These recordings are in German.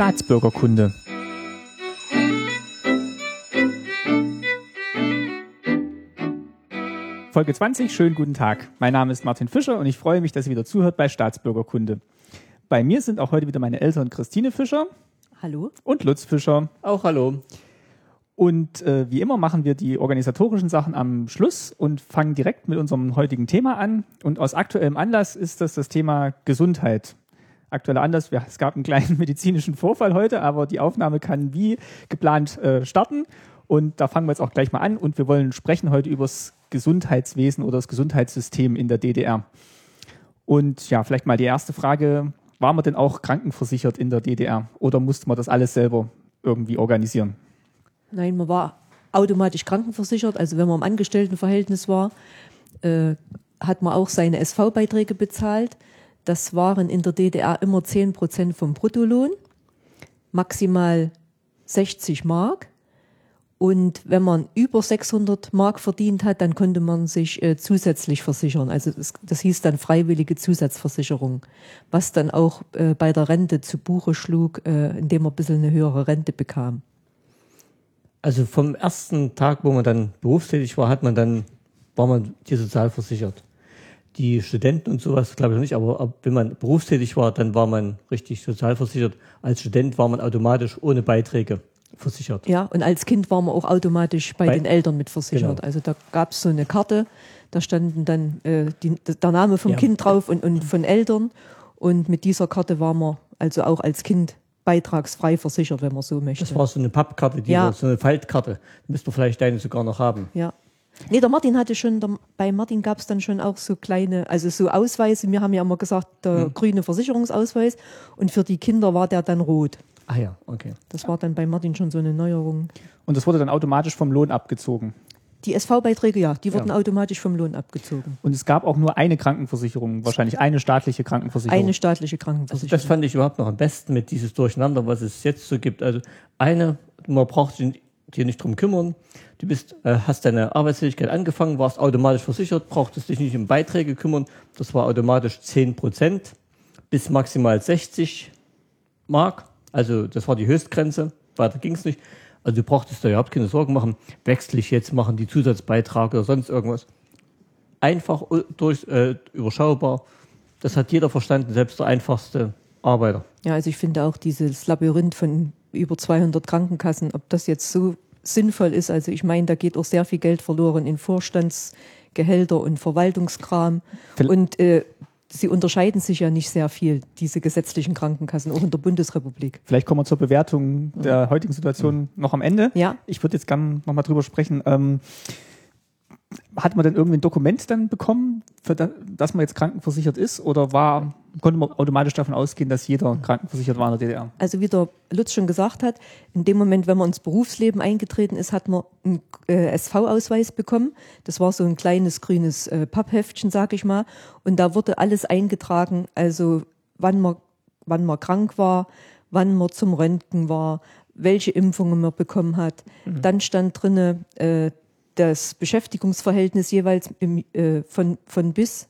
Staatsbürgerkunde. Folge 20, schönen guten Tag. Mein Name ist Martin Fischer und ich freue mich, dass ihr wieder zuhört bei Staatsbürgerkunde. Bei mir sind auch heute wieder meine Eltern Christine Fischer. Hallo. Und Lutz Fischer. Auch hallo. Und äh, wie immer machen wir die organisatorischen Sachen am Schluss und fangen direkt mit unserem heutigen Thema an. Und aus aktuellem Anlass ist das das Thema Gesundheit. Aktueller Anlass, es gab einen kleinen medizinischen Vorfall heute, aber die Aufnahme kann wie geplant äh, starten. Und da fangen wir jetzt auch gleich mal an und wir wollen sprechen heute über das Gesundheitswesen oder das Gesundheitssystem in der DDR. Und ja, vielleicht mal die erste Frage, war man denn auch krankenversichert in der DDR oder musste man das alles selber irgendwie organisieren? Nein, man war automatisch krankenversichert. Also wenn man im Angestelltenverhältnis war, äh, hat man auch seine SV-Beiträge bezahlt. Das waren in der DDR immer 10 Prozent vom Bruttolohn, maximal 60 Mark. Und wenn man über 600 Mark verdient hat, dann konnte man sich äh, zusätzlich versichern. Also das, das, hieß dann freiwillige Zusatzversicherung, was dann auch äh, bei der Rente zu Buche schlug, äh, indem man ein bisschen eine höhere Rente bekam. Also vom ersten Tag, wo man dann berufstätig war, hat man dann, war man hier sozial versichert. Die Studenten und sowas glaube ich noch nicht, aber wenn man berufstätig war, dann war man richtig sozial versichert. Als Student war man automatisch ohne Beiträge versichert. Ja, und als Kind war man auch automatisch bei, bei den Eltern mit versichert. Genau. Also da gab es so eine Karte, da standen dann äh, die, der Name vom ja. Kind drauf und, und von Eltern. Und mit dieser Karte war man also auch als Kind beitragsfrei versichert, wenn man so möchte. Das war so eine Pappkarte, die ja. war, so eine Faltkarte. Müsste man vielleicht deine sogar noch haben. Ja. Nee, der Martin hatte schon, der, bei Martin gab es dann schon auch so kleine, also so Ausweise. Wir haben ja immer gesagt, der hm. grüne Versicherungsausweis und für die Kinder war der dann rot. Ah ja, okay. Das war dann bei Martin schon so eine Neuerung. Und das wurde dann automatisch vom Lohn abgezogen? Die SV-Beiträge, ja, die wurden ja. automatisch vom Lohn abgezogen. Und es gab auch nur eine Krankenversicherung, wahrscheinlich eine staatliche Krankenversicherung. Eine staatliche Krankenversicherung. Also das fand ich überhaupt noch am besten mit dieses Durcheinander, was es jetzt so gibt. Also eine, man braucht hier nicht drum kümmern. Du bist, äh, hast deine Arbeitsfähigkeit angefangen, warst automatisch versichert, brauchtest dich nicht um Beiträge kümmern. Das war automatisch 10 Prozent bis maximal 60 Mark. Also das war die Höchstgrenze, weiter ging es nicht. Also du brauchtest da überhaupt keine Sorgen machen, wechsle ich jetzt, machen die Zusatzbeiträge oder sonst irgendwas. Einfach durch, äh, überschaubar. Das hat jeder verstanden, selbst der einfachste Arbeiter. Ja, also ich finde auch dieses Labyrinth von über 200 Krankenkassen, ob das jetzt so sinnvoll ist. Also ich meine, da geht auch sehr viel Geld verloren in Vorstandsgehälter und Verwaltungskram. Und äh, sie unterscheiden sich ja nicht sehr viel, diese gesetzlichen Krankenkassen, auch in der Bundesrepublik. Vielleicht kommen wir zur Bewertung der heutigen Situation mhm. noch am Ende. Ja. Ich würde jetzt gerne nochmal drüber sprechen. Ähm, hat man denn irgendwie ein Dokument dann bekommen, für das, dass man jetzt krankenversichert ist? Oder war, konnte man automatisch davon ausgehen, dass jeder krankenversichert war in der DDR? Also wie der Lutz schon gesagt hat, in dem Moment, wenn man ins Berufsleben eingetreten ist, hat man einen äh, SV-Ausweis bekommen. Das war so ein kleines grünes äh, Pappheftchen, sag ich mal. Und da wurde alles eingetragen, also wann man, wann man krank war, wann man zum Röntgen war, welche Impfungen man bekommen hat. Mhm. Dann stand drinne äh, das Beschäftigungsverhältnis jeweils im, äh, von, von bis.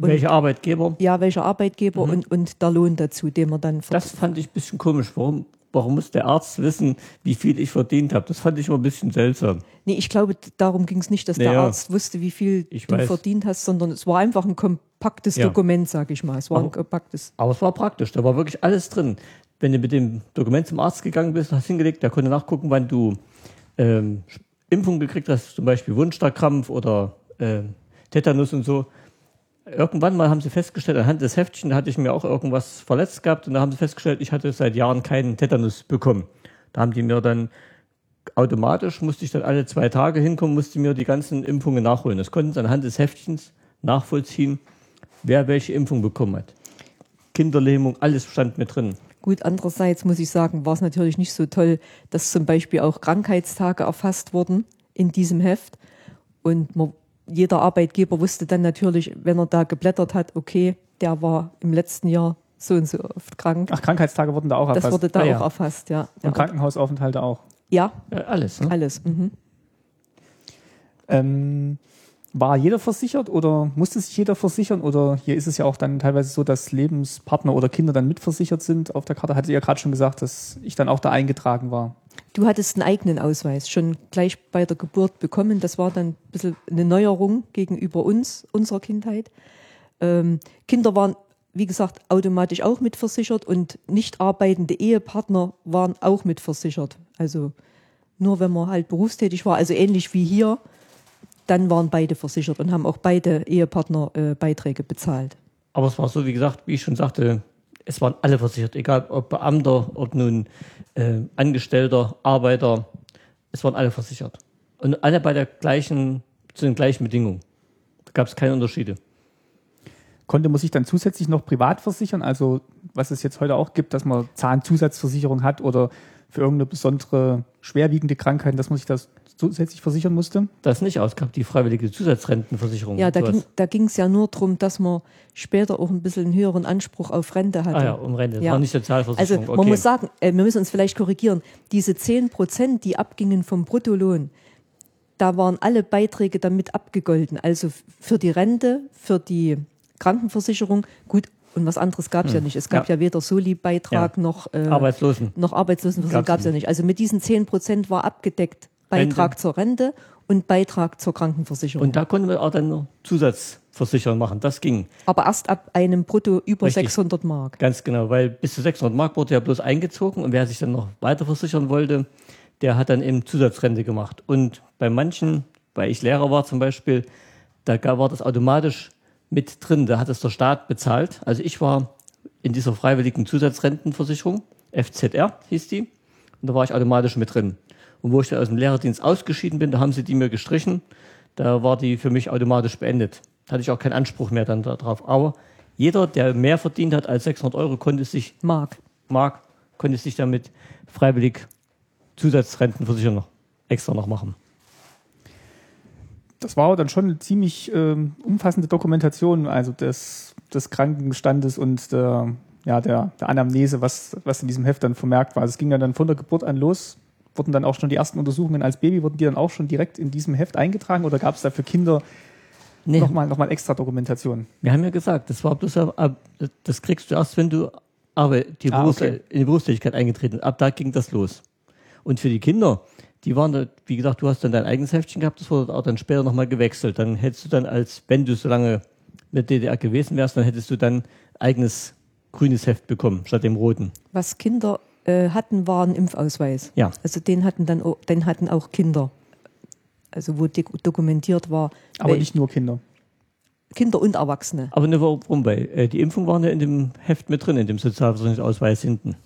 Und, welcher Arbeitgeber? Ja, welcher Arbeitgeber mhm. und, und der Lohn dazu, den man dann Das fand ich ein bisschen komisch. Warum, warum muss der Arzt wissen, wie viel ich verdient habe? Das fand ich immer ein bisschen seltsam. Nee, ich glaube, darum ging es nicht, dass naja, der Arzt wusste, wie viel du weiß. verdient hast, sondern es war einfach ein kompaktes ja. Dokument, sag ich mal. Es war aber, ein kompaktes. Aber es war praktisch, da war wirklich alles drin. Wenn du mit dem Dokument zum Arzt gegangen bist, hast hingelegt, der konnte nachgucken, wann du ähm, Impfung gekriegt hast, zum Beispiel Wundstarkrampf oder äh, Tetanus und so. Irgendwann mal haben sie festgestellt, anhand des Heftchen hatte ich mir auch irgendwas verletzt gehabt und da haben sie festgestellt, ich hatte seit Jahren keinen Tetanus bekommen. Da haben die mir dann automatisch, musste ich dann alle zwei Tage hinkommen, musste mir die ganzen Impfungen nachholen. Das konnten sie anhand des Heftchens nachvollziehen, wer welche Impfung bekommen hat. Kinderlähmung, alles stand mit drin. Gut, andererseits muss ich sagen, war es natürlich nicht so toll, dass zum Beispiel auch Krankheitstage erfasst wurden in diesem Heft. Und man, jeder Arbeitgeber wusste dann natürlich, wenn er da geblättert hat, okay, der war im letzten Jahr so und so oft krank. Ach, Krankheitstage wurden da auch erfasst? Das wurde da ah, auch ja. erfasst, ja. Und ja. Krankenhausaufenthalte auch? Ja. ja alles. Ne? Alles. Mhm. Ähm, War jeder versichert oder musste sich jeder versichern? Oder hier ist es ja auch dann teilweise so, dass Lebenspartner oder Kinder dann mitversichert sind auf der Karte. Hatte ja gerade schon gesagt, dass ich dann auch da eingetragen war. Du hattest einen eigenen Ausweis schon gleich bei der Geburt bekommen. Das war dann ein bisschen eine Neuerung gegenüber uns, unserer Kindheit. Ähm, Kinder waren, wie gesagt, automatisch auch mitversichert und nicht arbeitende Ehepartner waren auch mitversichert. Also nur wenn man halt berufstätig war, also ähnlich wie hier, dann waren beide versichert und haben auch beide Ehepartner äh, Beiträge bezahlt. Aber es war so, wie gesagt, wie ich schon sagte, es waren alle versichert, egal ob Beamter, ob nun äh, Angestellter, Arbeiter, es waren alle versichert. Und alle bei der gleichen, zu den gleichen Bedingungen. Da gab es keine Unterschiede. Konnte man sich dann zusätzlich noch privat versichern? Also, was es jetzt heute auch gibt, dass man Zahnzusatzversicherung hat oder für irgendeine besondere schwerwiegende Krankheit, dass man sich das zusätzlich versichern musste? Das nicht aus, gab die freiwillige Zusatzrentenversicherung. Ja, da ging da ging's ja nur darum, dass man später auch ein bisschen einen höheren Anspruch auf Rente hatte. Ah ja, um Rente. Das Ja. war nicht Also Sozialversicherung. man okay. muss sagen, äh, wir müssen uns vielleicht korrigieren, diese 10 Prozent, die abgingen vom Bruttolohn, da waren alle Beiträge damit abgegolten. Also für die Rente, für die Krankenversicherung, gut, und was anderes gab es ja nicht. Es gab Hm. Ja. ja, weder Soli-Beitrag Ja. noch, äh, Arbeitslosen. noch Arbeitslosenversicherung Gab's gab es ja nicht. Also mit diesen 10 Prozent war abgedeckt Beitrag Rente. zur Rente und Beitrag zur Krankenversicherung. Und da konnte man auch dann noch Zusatzversicherung machen. Das ging. Aber erst ab einem Brutto über Richtig. 600 Mark. Ganz genau, weil bis zu 600 Mark wurde ja bloß eingezogen und wer sich dann noch weiter versichern wollte, der hat dann eben Zusatzrente gemacht. Und bei manchen, weil ich Lehrer war zum Beispiel, da war das automatisch mit drin, da hat es der Staat bezahlt. Also ich war in dieser freiwilligen Zusatzrentenversicherung, FZR hieß die, und da war ich automatisch mit drin. Und wo ich dann aus dem Lehrerdienst ausgeschieden bin, da haben sie die mir gestrichen, da war die für mich automatisch beendet. Da hatte ich auch keinen Anspruch mehr dann darauf. Aber jeder, der mehr verdient hat als 600 Euro, konnte sich, Mark. Mark, konnte sich damit freiwillig Zusatzrentenversicherung noch extra noch machen. Das war dann schon eine ziemlich ähm, umfassende Dokumentation, also des, des Krankenstandes und der, ja, der, der Anamnese, was, was in diesem Heft dann vermerkt war. Also es ging ja dann von der Geburt an los. Wurden dann auch schon die ersten Untersuchungen als Baby, wurden die dann auch schon direkt in diesem Heft eingetragen oder gab es da für Kinder Nee, nochmal noch mal extra Dokumentation? wir haben ja gesagt, das war bloß, das kriegst du erst, wenn du aber die Ah, Berufs okay. in die Berufstätigkeit eingetreten bist. Ab da ging das los. Und für die Kinder, die waren da, wie gesagt, du hast dann dein eigenes Heftchen gehabt, das wurde auch dann später nochmal gewechselt. Dann hättest du dann als, wenn du so lange mit DDR gewesen wärst, dann hättest du dann eigenes grünes Heft bekommen, statt dem roten. Was Kinder äh, hatten, war ein Impfausweis. Ja. Also den hatten dann auch, den hatten auch Kinder. Also wo dokumentiert war, Aber nicht nur Kinder. Kinder und Erwachsene. Aber ne, warum? Weil äh, die Impfung waren ja in dem Heft mit drin, in dem Sozialversicherungsausweis hinten.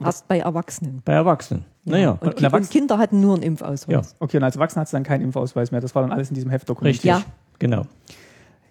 Erst bei Erwachsenen. Bei Erwachsenen. Naja, Und, Erwachs- und Kinder hatten nur einen Impfausweis. Ja. Okay, und als Erwachsener hat es dann keinen Impfausweis mehr. Das war dann alles in diesem Heft dokumentiert. richtig. Ja. Genau.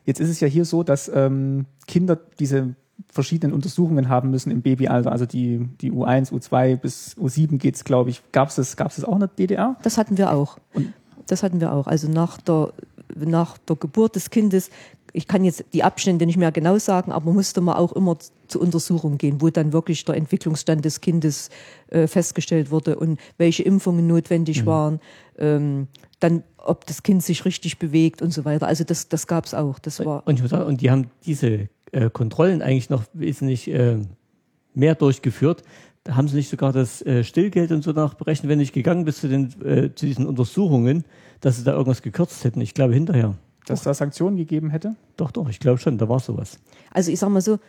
Jetzt ist es ja hier so, dass ähm, Kinder diese verschiedenen Untersuchungen haben müssen im Babyalter. Also die, die U1, U2 bis U7 geht's, glaube ich. Gab es das, gab's das auch in der DDR? Das hatten wir auch. Und- Das hatten wir auch. Also nach der, nach der Geburt des Kindes, ich kann jetzt die Abstände nicht mehr genau sagen, aber musste man auch immer zur Untersuchung gehen, wo dann wirklich der Entwicklungsstand des Kindes äh, festgestellt wurde und welche Impfungen notwendig waren. Ähm, dann, ob das Kind sich richtig bewegt und so weiter. Also das, das gab es auch. Das war Und und die haben diese äh, Kontrollen eigentlich noch wesentlich äh, mehr durchgeführt. Da haben sie nicht sogar das äh, Stillgeld und so nachberechnet, wenn ich gegangen bist zu, den, äh, zu diesen Untersuchungen, dass sie da irgendwas gekürzt hätten. Ich glaube hinterher. Dass da Sanktionen gegeben hätte? Doch, doch, ich glaube schon, da war sowas. Also ich sag mal so,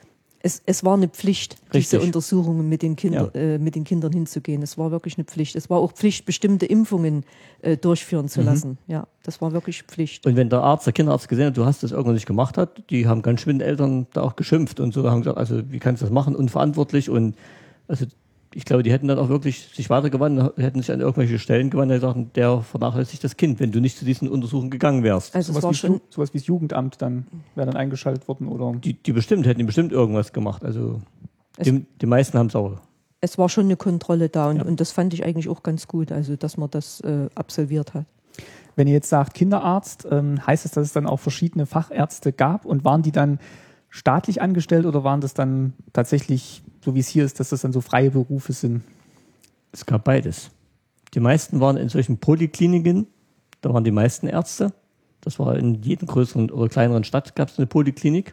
es, es war eine Pflicht, diese Richtig. Untersuchungen mit den, Kinder, äh, mit den Kindern hinzugehen. Es war wirklich eine Pflicht. Es war auch Pflicht, bestimmte Impfungen äh, durchführen Mhm. zu lassen. Ja, das war wirklich Pflicht. Und wenn der Arzt, der Kinderarzt gesehen hat, du hast das irgendwann nicht gemacht hat, die haben ganz schön den Eltern da auch geschimpft und so haben gesagt, also wie kannst du das machen, unverantwortlich und also ich glaube, die hätten dann auch wirklich sich weitergewandt, hätten sich an irgendwelche Stellen gewandt und gesagt, der vernachlässigt das Kind, wenn du nicht zu diesen Untersuchungen gegangen wärst. Also Sowas war wie, schon, Ju- sowas wie das Jugendamt dann wäre dann eingeschaltet worden oder Die, die bestimmt, hätten die bestimmt irgendwas gemacht. Also die, die meisten haben es auch. es war schon eine Kontrolle da und, Ja. und das fand ich eigentlich auch ganz gut, also dass man das äh, absolviert hat. Wenn ihr jetzt sagt Kinderarzt, ähm, heißt es, dass es dann auch verschiedene Fachärzte gab und waren die dann staatlich angestellt oder waren das dann tatsächlich, so wie es hier ist, dass das dann so freie Berufe sind? Es gab beides. Die meisten waren in solchen Polikliniken, da waren die meisten Ärzte. Das war in jedem größeren oder kleineren Stadt gab es eine Poliklinik.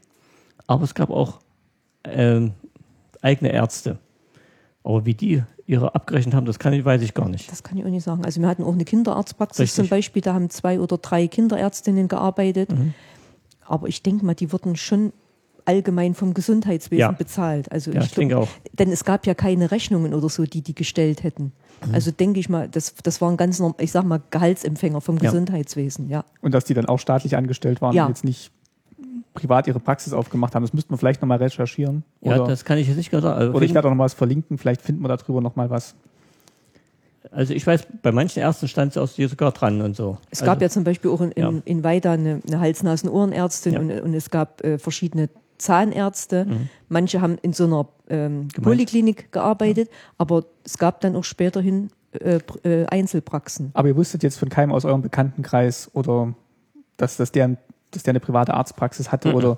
Aber es gab auch ähm, eigene Ärzte. Aber wie die ihre abgerechnet haben, das kann ich, weiß ich gar nicht. Das kann ich auch nicht sagen. Also wir hatten auch eine Kinderarztpraxis Richtig. zum Beispiel, da haben zwei oder drei Kinderärztinnen gearbeitet. Mhm. Aber ich denke mal, die wurden schon allgemein vom Gesundheitswesen Ja. bezahlt. Also Ja, ich glaub- denke auch. Denn es gab ja keine Rechnungen oder so, die die gestellt hätten. Mhm. Also denke ich mal, das, das waren ganz, norm- ich sag mal, Gehaltsempfänger vom Ja. Gesundheitswesen, ja. Und dass die dann auch staatlich angestellt waren Ja. und jetzt nicht privat ihre Praxis aufgemacht haben. Das müssten wir vielleicht nochmal recherchieren. Ja, Oder, das kann ich jetzt nicht genau sagen. Also, oder ich werde auch noch mal was verlinken. Vielleicht finden wir darüber noch mal was. also ich weiß, bei manchen Ärzten stand sie auch hier sogar dran und so. Es also, gab ja zum Beispiel auch in, in, Ja. in Weida eine, eine Hals-Nasen-Ohrenärztin Ja. und, und es gab äh, verschiedene Zahnärzte. Mhm. Manche haben in so einer ähm, Gemeint. Poliklinik gearbeitet, aber es gab dann auch späterhin äh, äh, Einzelpraxen. Aber ihr wusstet jetzt von keinem aus eurem Bekanntenkreis oder dass, dass, der, dass der eine private Arztpraxis hatte Mhm. oder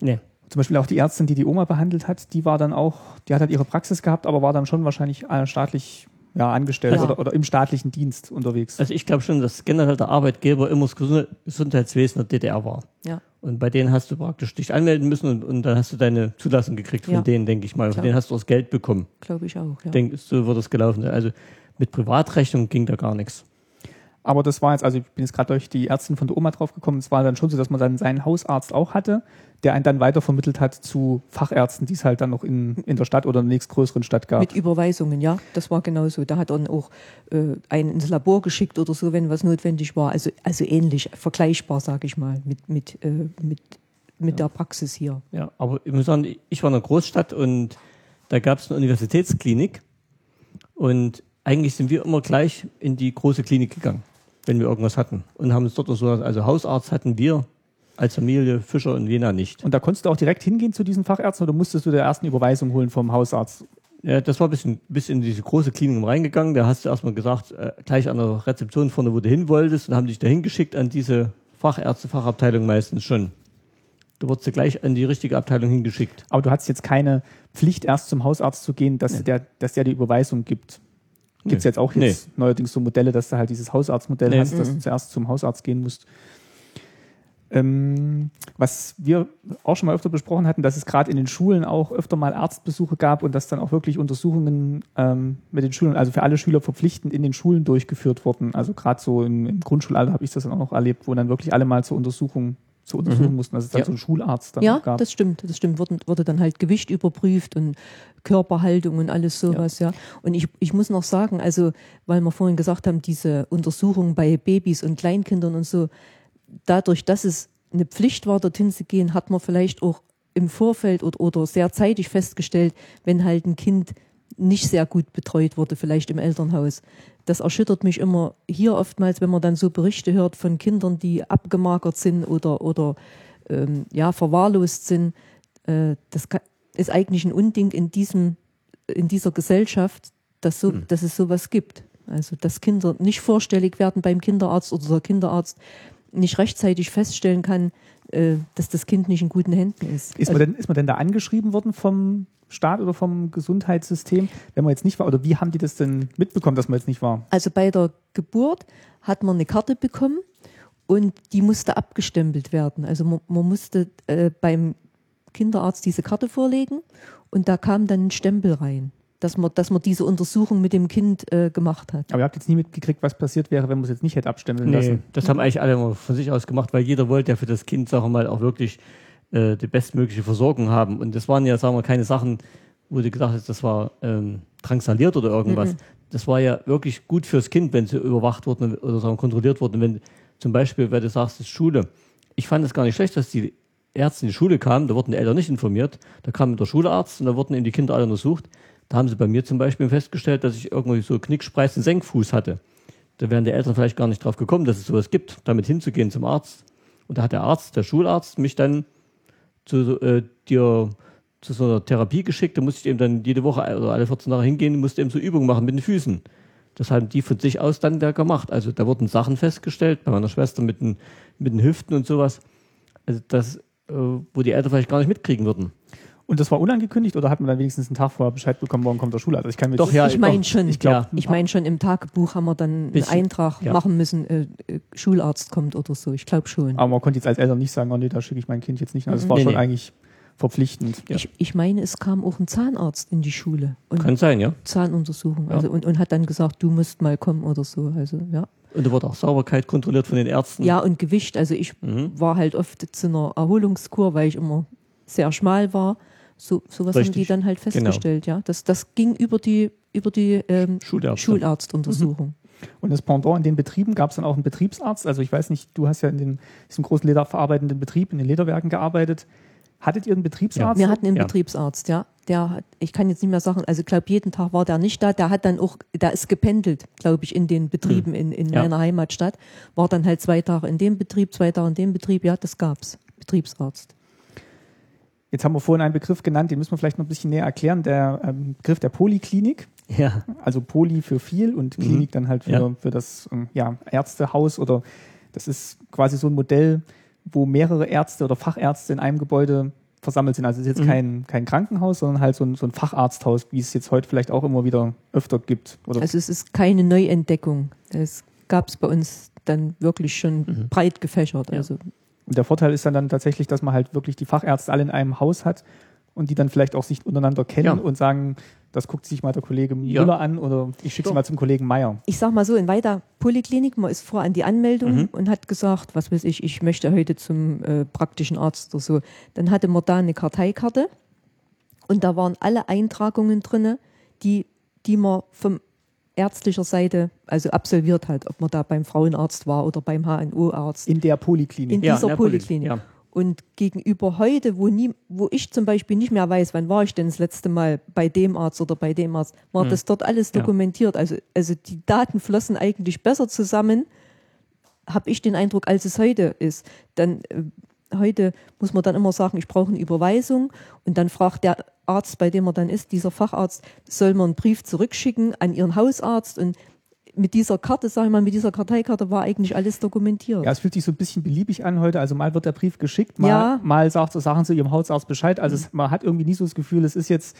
Nee. zum Beispiel auch die Ärztin, die die Oma behandelt hat, die war dann auch, die hat halt ihre Praxis gehabt, aber war dann schon wahrscheinlich äh, staatlich ja, angestellt Ja. Oder, oder im staatlichen Dienst unterwegs. Also ich glaube schon, dass generell der Arbeitgeber immer das Gesund- Gesundheitswesen der DDR war. Ja. Und bei denen hast du praktisch dich anmelden müssen und, und dann hast du deine Zulassung gekriegt von Ja. denen, denke ich mal. Von denen hast du das Geld bekommen. Glaube ich auch. Ja. Denk, so wird es gelaufen. Also mit Privatrechnung ging da gar nichts. Aber das war jetzt, also ich bin jetzt gerade durch die Ärztin von der Oma drauf gekommen, es war dann schon so, dass man dann seinen Hausarzt auch hatte, der einen dann weitervermittelt hat zu Fachärzten, die es halt dann noch in, in der Stadt oder in der nächstgrößeren Stadt gab. Mit Überweisungen, ja, das war genauso. Da hat er dann auch äh, einen ins Labor geschickt oder so, wenn was notwendig war. Also, also ähnlich, vergleichbar, sage ich mal, mit, mit, äh, mit, mit der Praxis hier. Ja, aber ich muss sagen, ich war in einer Großstadt und da gab es eine Universitätsklinik und eigentlich sind wir immer gleich in die große Klinik gegangen, wenn wir irgendwas hatten. Und haben uns dort so, also Hausarzt hatten wir als Familie Fischer und Jena nicht. Und da konntest du auch direkt hingehen zu diesen Fachärzten oder musstest du der ersten Überweisung holen vom Hausarzt? Ja, das war ein bisschen bis in diese große Klinik reingegangen. Da hast du erstmal gesagt, äh, gleich an der Rezeption vorne, wo du hin wolltest, und haben dich dahin geschickt an diese Fachärzte, Fachabteilung meistens schon. Du wurdest gleich an die richtige Abteilung hingeschickt. Aber du hattest jetzt keine Pflicht, erst zum Hausarzt zu gehen, dass, Nee. der, dass der die Überweisung gibt. Gibt es Nee. jetzt auch jetzt neuerdings so Modelle, dass du halt dieses Hausarztmodell Nee. hast, dass du zuerst zum Hausarzt gehen musst. Ähm, was wir auch schon mal öfter besprochen hatten, dass es gerade in den Schulen auch öfter mal Arztbesuche gab und dass dann auch wirklich Untersuchungen ähm, mit den Schulen, also für alle Schüler verpflichtend in den Schulen durchgeführt wurden. Also gerade so im, im Grundschulalter habe ich das dann auch noch erlebt, wo dann wirklich alle mal zur Untersuchung zur Untersuchung Mhm. mussten, dass es dann Ja. so einen Schularzt dann Ja, gab. das stimmt, das stimmt. Wurde, wurde dann halt Gewicht überprüft und Körperhaltung und alles sowas, ja. Und ich, ich muss noch sagen, also, weil wir vorhin gesagt haben, diese Untersuchungen bei Babys und Kleinkindern und so, dadurch, dass es eine Pflicht war, dorthin zu gehen, hat man vielleicht auch im Vorfeld oder, oder sehr zeitig festgestellt, wenn halt ein Kind nicht sehr gut betreut wurde, vielleicht im Elternhaus. Das erschüttert mich immer hier oftmals, wenn man dann so Berichte hört von Kindern, die abgemagert sind oder, oder ähm, ja, verwahrlost sind. Äh, das ka- ist eigentlich ein Unding in, diesem, in dieser Gesellschaft, dass, so, dass es sowas gibt. Also, dass Kinder nicht vorstellig werden beim Kinderarzt oder der Kinderarzt nicht rechtzeitig feststellen kann, äh, dass das Kind nicht in guten Händen ist. Ist man, denn, ist man denn da angeschrieben worden vom Staat oder vom Gesundheitssystem, wenn man jetzt nicht war? Oder wie haben die das denn mitbekommen, dass man jetzt nicht war? Also bei der Geburt hat man eine Karte bekommen und die musste abgestempelt werden. Also man, man musste äh, beim Kinderarzt diese Karte vorlegen und da kam dann ein Stempel rein, dass man, dass man diese Untersuchung mit dem Kind äh, gemacht hat. Aber ihr habt jetzt nie mitgekriegt, was passiert wäre, wenn man es jetzt nicht hätte abstempeln Nee, lassen. das haben eigentlich alle immer von sich aus gemacht, weil jeder wollte ja für das Kind, sagen wir mal, auch wirklich äh, die bestmögliche Versorgung haben. Und das waren ja, sagen wir, keine Sachen, wo du gesagt hast, das war ähm, drangsaliert oder irgendwas. Das war ja wirklich gut fürs Kind, wenn sie überwacht wurden oder sagen, kontrolliert wurden. Wenn zum Beispiel, weil du sagst, das ist Schule. Ich fand es gar nicht schlecht, dass die Ärzte in die Schule kamen, da wurden die Eltern nicht informiert. Da kam der Schularzt und da wurden eben die Kinder alle untersucht. Da haben sie bei mir zum Beispiel festgestellt, dass ich irgendwie so Knickspreißen Senkfuß hatte. Da wären die Eltern vielleicht gar nicht drauf gekommen, dass es sowas gibt, damit hinzugehen zum Arzt. Und da hat der Arzt, der Schularzt, mich dann zu, äh, dir, zu so einer Therapie geschickt. Da musste ich eben dann jede Woche oder alle 14 Tage hingehen und musste eben so Übungen machen mit den Füßen. Das haben die von sich aus dann da gemacht. Also da wurden Sachen festgestellt, bei meiner Schwester mit den, mit den Hüften und sowas. Also das, wo die Eltern vielleicht gar nicht mitkriegen würden. Und das war unangekündigt oder hat man dann wenigstens einen Tag vorher Bescheid bekommen, morgen kommt der Schularzt? Also ich kann mir Doch, ja, ich meine schon. ich glaub, ja, ich meine schon, im Tagebuch haben wir dann einen Bisschen, Eintrag ja. machen müssen, äh, äh, Schularzt kommt oder so. Ich glaube schon. Aber man konnte jetzt als Eltern nicht sagen, oh nee, da schicke ich mein Kind jetzt nicht. Also es war Nee, schon nee. eigentlich verpflichtend. Ja. Ich, ich meine, es kam auch ein Zahnarzt in die Schule und Kann sein, ja. Zahnuntersuchung. Ja. Also, und, und hat dann gesagt, du musst mal kommen oder so. Also, ja. Und da wurde auch Sauberkeit kontrolliert von den Ärzten. ja, und Gewicht. Also ich Mhm. war halt oft zu einer Erholungskur, weil ich immer sehr schmal war. So, sowas haben die Richtig. dann halt Genau. festgestellt, ja. Das, das ging über die, über die ähm, Schulärzte. Schularztuntersuchung. Und das Pendant in den Betrieben gab es dann auch einen Betriebsarzt. Also ich weiß nicht, du hast ja in den, diesem großen lederverarbeitenden Betrieb, in den Lederwerken gearbeitet. Hattet ihr einen Betriebsarzt? Wir hatten einen Ja. Betriebsarzt, ja. Der hat, ich kann jetzt nicht mehr sagen, also ich glaube, jeden Tag war der nicht da. Der hat dann auch, der ist gependelt, glaube ich, in den Betrieben in, in Ja. meiner Heimatstadt. War dann halt zwei Tage in dem Betrieb, zwei Tage in dem Betrieb. Ja, das gab's. Betriebsarzt. Jetzt haben wir vorhin einen Begriff genannt, den müssen wir vielleicht noch ein bisschen näher erklären. Der ähm, Begriff der Poliklinik. Ja. Also Poly für viel und Klinik dann halt für, Ja. für das ähm, ja, Ärztehaus oder das ist quasi so ein Modell, wo mehrere Ärzte oder Fachärzte in einem Gebäude versammelt sind. Also es ist jetzt Mhm. kein, kein Krankenhaus, sondern halt so ein, so ein Facharzthaus, wie es jetzt heute vielleicht auch immer wieder öfter gibt. Oder Also es ist keine Neuentdeckung. Es gab's bei uns dann wirklich schon Mhm. breit gefächert. Ja. Also Und der Vorteil ist dann, dann tatsächlich, dass man halt wirklich die Fachärzte alle in einem Haus hat und die dann vielleicht auch sich untereinander kennen Ja. und sagen, das guckt sich mal der Kollege Ja. Müller an oder ich schicke sie Doch. mal zum Kollegen Meier. ich sag mal so, in weiter Poliklinik, man ist vor an die Anmeldung Mhm. und hat gesagt, was weiß ich, ich möchte heute zum äh, praktischen Arzt oder so. Dann hatte man da eine Karteikarte und da waren alle Eintragungen drinne, die, die man von ärztlicher Seite also absolviert hat, ob man da beim Frauenarzt war oder beim HNO-Arzt. In der Poliklinik. In Ja, dieser in der Poly- Poliklinik. ja. Und gegenüber heute, wo, nie, wo ich zum Beispiel nicht mehr weiß, wann war ich denn das letzte Mal bei dem Arzt oder bei dem Arzt, war das dort alles Ja. dokumentiert. Also, also die Daten flossen eigentlich besser zusammen, habe ich den Eindruck, als es heute ist. Dann äh, heute muss man dann immer sagen, ich brauche eine Überweisung und dann fragt der Arzt, bei dem er dann ist, dieser Facharzt, soll man einen Brief zurückschicken an ihren Hausarzt und mit dieser Karte, sag ich mal, mit dieser Karteikarte war eigentlich alles dokumentiert. Ja, es fühlt sich so ein bisschen beliebig an heute. Also mal wird der Brief geschickt, mal, Ja. mal sagt, sagen sie ihrem Hausarzt Bescheid. Also es, man hat irgendwie nie so das Gefühl, es ist jetzt,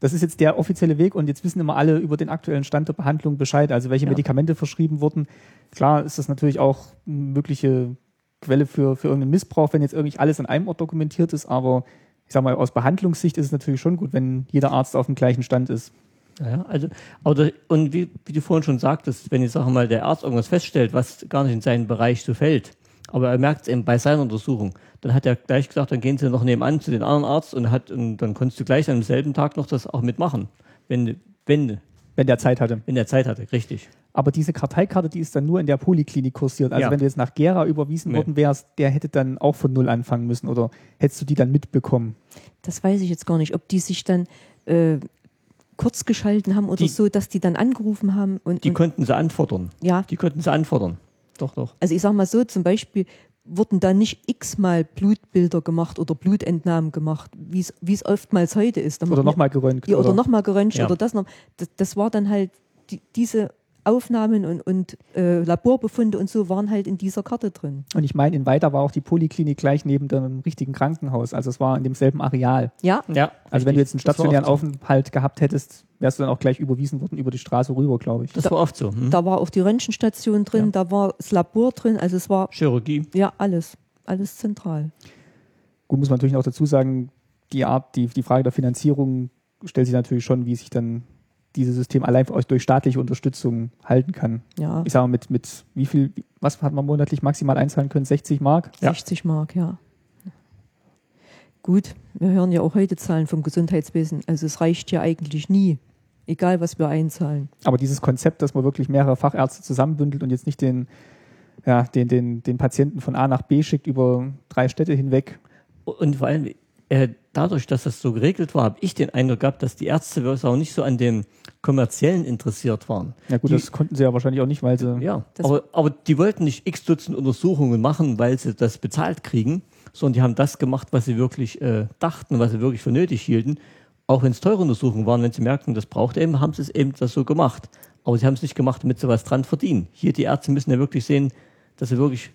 das ist jetzt der offizielle Weg und jetzt wissen immer alle über den aktuellen Stand der Behandlung Bescheid, also welche Ja. Medikamente verschrieben wurden. Klar ist das natürlich auch eine mögliche Quelle für, für irgendeinen Missbrauch, wenn jetzt irgendwie alles an einem Ort dokumentiert ist, aber ich sag mal, aus Behandlungssicht ist es natürlich schon gut, wenn jeder Arzt auf dem gleichen Stand ist. Ja, ja, also, aber, und wie, wie du vorhin schon sagtest, wenn jetzt, sag mal, der Arzt irgendwas feststellt, was gar nicht in seinen Bereich so fällt, aber er merkt es eben bei seiner Untersuchung, dann hat er gleich gesagt, dann gehen Sie noch nebenan zu den anderen Arzt und, hat, und dann konntest du gleich am selben Tag noch das auch mitmachen, wenn, wenn, Wenn der Zeit hatte. wenn der Zeit hatte, richtig. Aber diese Karteikarte, die ist dann nur in der Poliklinik kursiert. Also Ja. wenn du jetzt nach Gera überwiesen Nee. worden wärst, der hätte dann auch von Null anfangen müssen oder hättest du die dann mitbekommen? Das weiß ich jetzt gar nicht, ob die sich dann äh, kurz geschalten haben oder Die- so, dass die dann angerufen haben und, Die und konnten sie anfordern. ja, Die konnten sie anfordern. Doch, doch. also ich sag mal so, zum Beispiel wurden da nicht x-mal Blutbilder gemacht oder Blutentnahmen gemacht, wie es oftmals heute ist. Da Oder nochmal geröntgt? ja, oder nochmal geröntgt Ja. oder das noch. Das, das war dann halt die, diese Aufnahmen und, und äh, Laborbefunde und so waren halt in dieser Karte drin. Und ich meine, in Weiter war auch die Poliklinik gleich neben dem richtigen Krankenhaus. Also es war in demselben Areal. Ja, Ja. Also wenn du jetzt einen stationären oft so. Aufenthalt gehabt hättest, wärst du dann auch gleich überwiesen worden über die Straße rüber, glaube ich. Das war oft so. Hm? da war auch die Röntgenstation drin, Ja. da war das Labor drin, also es war Chirurgie. ja alles, alles zentral. Gut, muss man natürlich auch dazu sagen, die Art, die, die Frage der Finanzierung stellt sich natürlich schon, wie sich dann dieses System allein durch staatliche Unterstützung halten kann. Ja, Ich sage mal, mit, mit wie viel, was hat man monatlich maximal einzahlen können? 60 Mark? Ja. 60 Mark, ja. Gut, wir hören ja auch heute Zahlen vom Gesundheitswesen. Also es reicht ja eigentlich nie, egal was wir einzahlen. Aber dieses Konzept, dass man wirklich mehrere Fachärzte zusammenbündelt und jetzt nicht den, ja, den, den, den Patienten von A nach B schickt über drei Städte hinweg. Und vor allem, äh, dadurch, dass das so geregelt war, habe ich den Eindruck gehabt, dass die Ärzte auch nicht so an dem Kommerziellen interessiert waren. Ja gut, Die- das konnten sie ja wahrscheinlich auch nicht, weil sie Ja, aber, aber die wollten nicht x Dutzend Untersuchungen machen, weil sie das bezahlt kriegen, sondern die haben das gemacht, was sie wirklich äh, dachten, was sie wirklich für nötig hielten. Auch wenn es teure Untersuchungen waren, wenn sie merkten, das braucht eben, haben sie es eben das so gemacht. Aber sie haben es nicht gemacht, damit sie was dran verdienen. Hier, die Ärzte müssen ja wirklich sehen, dass sie wirklich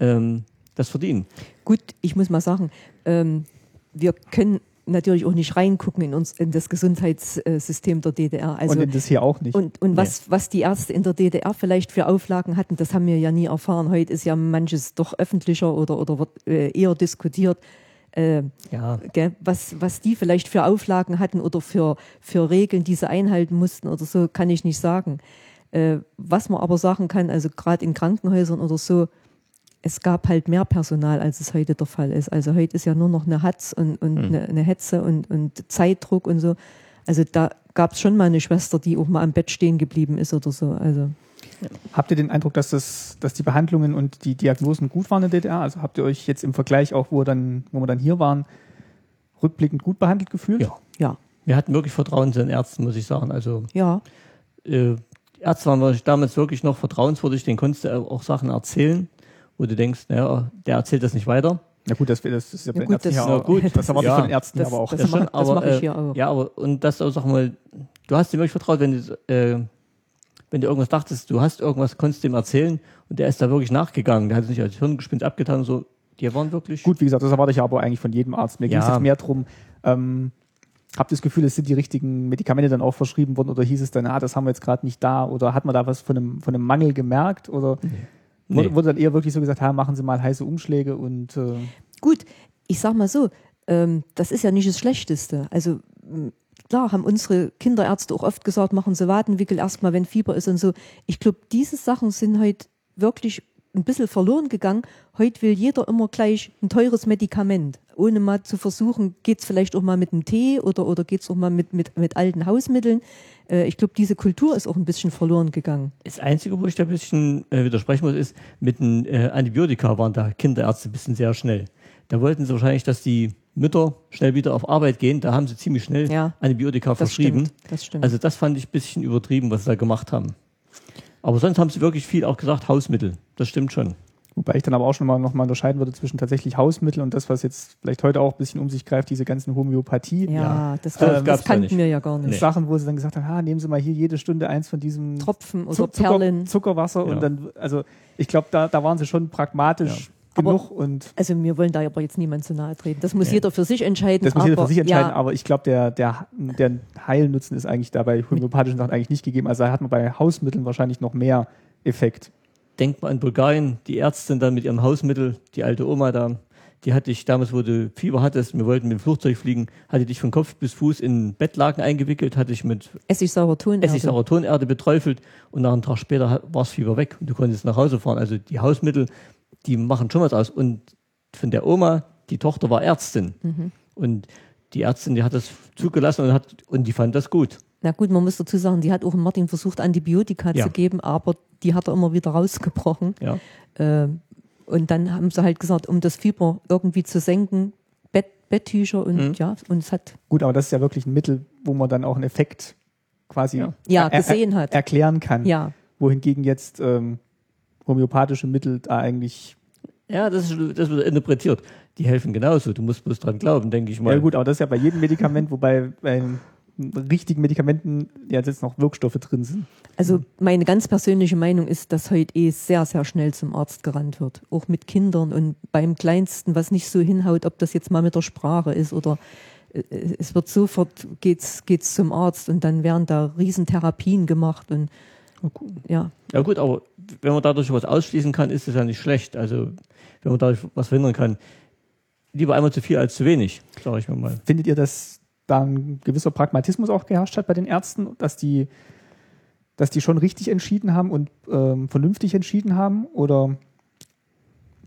ähm, das verdienen. Gut, ich muss mal sagen, ähm, wir können natürlich auch nicht reingucken in uns in das Gesundheitssystem der DDR. Also und in das hier auch nicht. und, und was, was die Ärzte in der DDR vielleicht für Auflagen hatten, das haben wir ja nie erfahren. Heute ist ja manches doch öffentlicher oder, oder wird äh, eher diskutiert. Äh, Ja. gell, was, was die vielleicht für Auflagen hatten oder für, für Regeln, die sie einhalten mussten oder so, kann ich nicht sagen. Äh, was man aber sagen kann, also gerade in Krankenhäusern oder so, es gab halt mehr Personal, als es heute der Fall ist. Also heute ist ja nur noch eine Hatz und, und eine, eine Hetze und, und Zeitdruck und so. Also da gab es schon mal eine Schwester, die auch mal am Bett stehen geblieben ist oder so. Also Habt ihr den Eindruck, dass, das, dass die Behandlungen und die Diagnosen gut waren in der DDR? Also habt ihr euch jetzt im Vergleich auch, wo, dann, wo wir dann hier waren, rückblickend gut behandelt gefühlt? Ja. ja, Wir hatten wirklich Vertrauen zu den Ärzten, muss ich sagen. Also ja, äh, Ärzte waren wir damals wirklich noch vertrauenswürdig, den konntest du auch Sachen erzählen, wo du denkst, naja, der erzählt das nicht weiter. Ja gut, das, das ist ja bei Ja den gut, Ärzten das- ja Ja, auch gut. Das erwarte ich Ja. von den Ärzten Das- aber auch. das Ja, das aber, mach ich äh, hier auch. Ja, aber und das auch, sag mal, du hast ihm wirklich vertraut, wenn du, äh, wenn du irgendwas dachtest, du hast irgendwas, konntest dem erzählen und der ist da wirklich nachgegangen. Der hat es nicht als Hirngespinst abgetan und so. Die waren wirklich. Gut, wie gesagt, das erwarte ich aber eigentlich von jedem Arzt. Mir ging es Ja. jetzt mehr darum, ähm, habt ihr das Gefühl, es sind die richtigen Medikamente dann auch verschrieben worden oder hieß es dann, ah, das haben wir jetzt gerade nicht da oder hat man da was von einem, von einem Mangel gemerkt oder wurde, Nee. wurde dann eher wirklich so gesagt, ha, machen Sie mal heiße Umschläge und äh, Gut, ich sag mal so, ähm, das ist ja nicht das Schlechteste. Also klar haben unsere Kinderärzte auch oft gesagt, machen Sie Wadenwickel erstmal, wenn Fieber ist und so. Ich glaube, diese Sachen sind heute wirklich ein bisschen verloren gegangen. Heute will jeder immer gleich ein teures Medikament, ohne mal zu versuchen, geht's vielleicht auch mal mit einem Tee oder, oder geht's auch mal mit, mit, mit alten Hausmitteln. Äh, ich glaube, diese Kultur ist auch ein bisschen verloren gegangen. Das Einzige, wo ich da ein bisschen äh, widersprechen muss, ist, mit den äh, Antibiotika waren da Kinderärzte ein bisschen sehr schnell. Da wollten sie wahrscheinlich, dass die Mütter schnell wieder auf Arbeit gehen. Da haben sie ziemlich schnell Ja, Antibiotika verschrieben. stimmt. Das stimmt. Also das fand ich ein bisschen übertrieben, was sie da gemacht haben. Aber sonst haben sie wirklich viel auch gesagt, Hausmittel. Das stimmt schon. Wobei ich dann aber auch schon mal noch mal unterscheiden würde zwischen tatsächlich Hausmittel und das, was jetzt vielleicht heute auch ein bisschen um sich greift, diese ganzen Homöopathie. ja, ja. das, Das das, kannten wir ja gar nicht. Nee. Sachen, wo sie dann gesagt haben, ha, nehmen Sie mal hier jede Stunde eins von diesem Tropfen oder Zu- Zucker, Perlen. Zuckerwasser Ja. und dann, also ich glaube, da, da waren sie schon pragmatisch Aber- genug und Also wir wollen da aber jetzt niemand zu nahe treten. Das muss Nee. jeder für sich entscheiden. das muss jeder aber, für sich entscheiden, Ja, aber ich glaube, der, der, der Heilnutzen ist eigentlich da bei homöopathischen Sachen eigentlich nicht gegeben. Also da hat man bei Hausmitteln wahrscheinlich noch mehr Effekt. Denk mal an Bulgarien, die Ärztin dann mit ihrem Hausmittel, die alte Oma da, die hatte ich damals, wo du Fieber hattest, wir wollten mit dem Flugzeug fliegen, hatte dich von Kopf bis Fuß in Bettlaken eingewickelt, hatte ich mit. Essig-Sauertonerde beträufelt und nach einem Tag später war das Fieber weg und du konntest nach Hause fahren. Also die Hausmittel, die machen schon was aus. Und von der Oma, die Tochter war Ärztin. Mhm. Und die Ärztin, die hat das zugelassen und, hat, und die fand das gut. Na gut, man muss dazu sagen, die hat auch Martin versucht, Antibiotika Ja. zu geben, aber die hat er immer wieder rausgebrochen. Ja. Ähm, und dann haben sie halt gesagt, um das Fieber irgendwie zu senken, Bett, Betttücher und Mhm. ja, und es hat Gut, aber das ist ja wirklich ein Mittel, wo man dann auch einen Effekt quasi Ja. ja er- gesehen hat. erklären kann. Ja, Wohingegen jetzt ähm, homöopathische Mittel da eigentlich Ja, das, ist, das wird interpretiert. Die helfen genauso. Du musst bloß dran glauben, denke ich mal. Ja gut, aber das ist ja bei jedem Medikament, wobei bei richtigen Medikamenten ja jetzt noch Wirkstoffe drin sind. also meine ganz persönliche Meinung ist, dass heute eh sehr, sehr schnell zum Arzt gerannt wird. Auch mit Kindern und beim Kleinsten, was nicht so hinhaut, ob das jetzt mal mit der Sprache ist oder äh, es wird sofort geht's, geht's zum Arzt und dann werden da Riesentherapien gemacht und ja, Ja gut, aber wenn man dadurch was ausschließen kann, ist es ja nicht schlecht. Also wenn man dadurch was verhindern kann, lieber einmal zu viel als zu wenig, sage ich mir mal. Findet ihr, dass da ein gewisser Pragmatismus auch geherrscht hat bei den Ärzten, dass die, dass die schon richtig entschieden haben und ähm, vernünftig entschieden haben? Oder,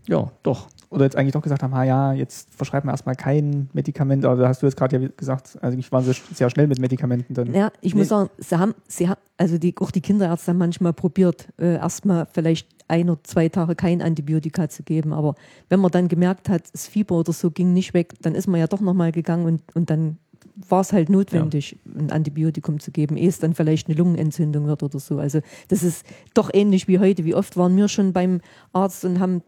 Ja, doch. oder jetzt eigentlich doch gesagt haben, ha ja, jetzt verschreiben wir erstmal kein Medikament, aber da hast du jetzt gerade ja gesagt, also ich waren sie sehr schnell mit Medikamenten dann. Ja, ich Nee. muss sagen, sie haben, sie haben, also die, auch die Kinderärzte haben manchmal probiert, äh, erstmal vielleicht ein oder zwei Tage kein Antibiotika zu geben. Aber wenn man dann gemerkt hat, das Fieber oder so ging nicht weg, dann ist man ja doch nochmal gegangen und, und dann war es halt notwendig, ein Antibiotikum zu geben, ehe es dann vielleicht eine Lungenentzündung wird oder so. Also das ist doch ähnlich wie heute. Wie oft waren wir schon beim Arzt und haben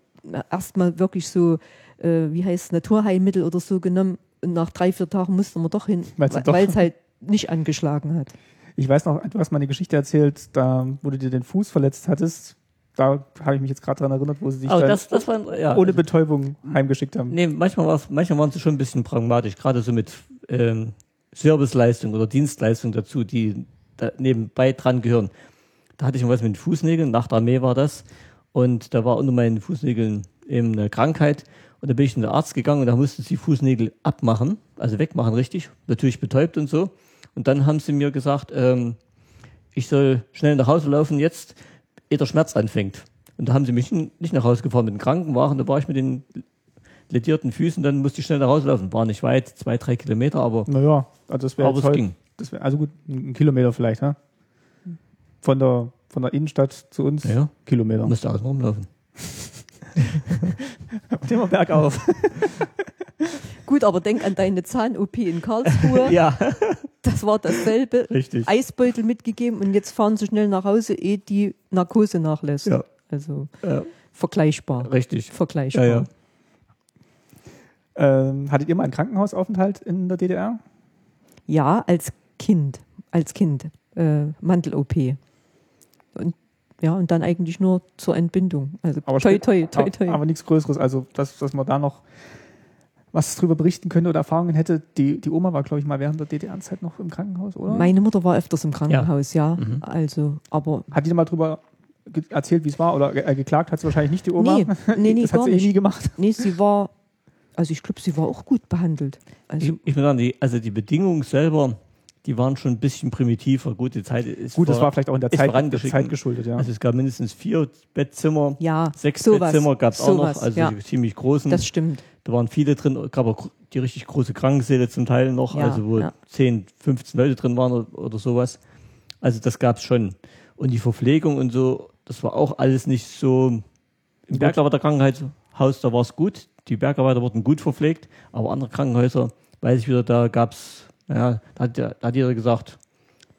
erstmal wirklich so, äh, wie heißt Naturheilmittel oder so genommen und nach drei, vier Tagen mussten wir doch hin, weil es halt nicht angeschlagen hat. Ich weiß noch, du hast mal eine Geschichte erzählt, da, wo du dir den Fuß verletzt hattest. Da habe ich mich jetzt gerade dran erinnert, wo sie sich das, das war, ja, ohne Betäubung heimgeschickt haben. Nee, manchmal, manchmal waren sie schon ein bisschen pragmatisch, gerade so mit ähm, Serviceleistung oder Dienstleistung dazu, die da nebenbei dran gehören. Da hatte ich mal was mit den Fußnägeln, nach der Armee war das. Und da war unter meinen Fußnägeln eben eine Krankheit. Und da bin ich zum Arzt gegangen und da mussten sie die Fußnägel abmachen, also wegmachen, richtig, natürlich betäubt und so. Und dann haben sie mir gesagt, ähm, ich soll schnell nach Hause laufen jetzt, ehe der Schmerz anfängt. Und da haben sie mich nicht nach Hause gefahren mit dem Krankenwagen, da war ich mit den ledierten Füßen, dann musste ich schnell nach Hause laufen. War nicht weit, zwei, drei Kilometer, aber, Naja, also das wäre aber es heute, ging. das wär, also gut, ein Kilometer vielleicht, ne? Von der, von der Innenstadt zu uns, Ja. Kilometer. Musste außen rumlaufen. Und immer bergauf. Gut, aber denk an deine Zahn-OP in Karlsruhe. Ja, Das war dasselbe. richtig. Eisbeutel mitgegeben und jetzt fahren sie schnell nach Hause, ehe die Narkose nachlässt. Ja. Also Ja, vergleichbar. richtig. Vergleichbar. Ja, ja. Ähm, hattet ihr mal einen Krankenhausaufenthalt in der DDR? Ja, als Kind. Als Kind. Äh, Mandel-OP. Und ja, und dann eigentlich nur zur Entbindung. Also Aber toi, toi, toi, toi. Aber, aber nichts Größeres. Also, dass, dass man da noch was drüber berichten könnte oder Erfahrungen hätte. Die, die Oma war, glaube ich, mal während der DDR-Zeit noch im Krankenhaus, oder? Meine Mutter war öfters im Krankenhaus, ja. Mhm. Also, aber hat die mal drüber erzählt, wie es war? Oder äh, geklagt hat sie wahrscheinlich nicht, die Oma? nee, nee, nee, das hat gar sie eh nicht. nie gemacht. Nee, sie war, also ich glaube, sie war auch gut behandelt. Ich, Also, ich muss sagen, die, also die Bedingungen selber, die waren schon ein bisschen primitiver. Gut, die Zeit ist Gut, das vor- war vielleicht auch in der Zeit, der. Zeit geschuldet, ja. Also es gab mindestens vier Bettzimmer, ja, sechs sowas, Bettzimmer gab es auch noch, also ja, die ziemlich großen. das stimmt. da waren viele drin, gab auch die richtig große Krankensäle zum Teil noch, Ja, also wo ja. 10, 15 Leute drin waren oder, oder sowas. Also das gab es schon. Und die Verpflegung und so, das war auch alles nicht so. Im Bergarbeiter Krankenhaus, da war es gut. Die Bergarbeiter wurden gut verpflegt, aber andere Krankenhäuser, weiß ich wieder, da gab es, ja, da hat, da hat jeder gesagt,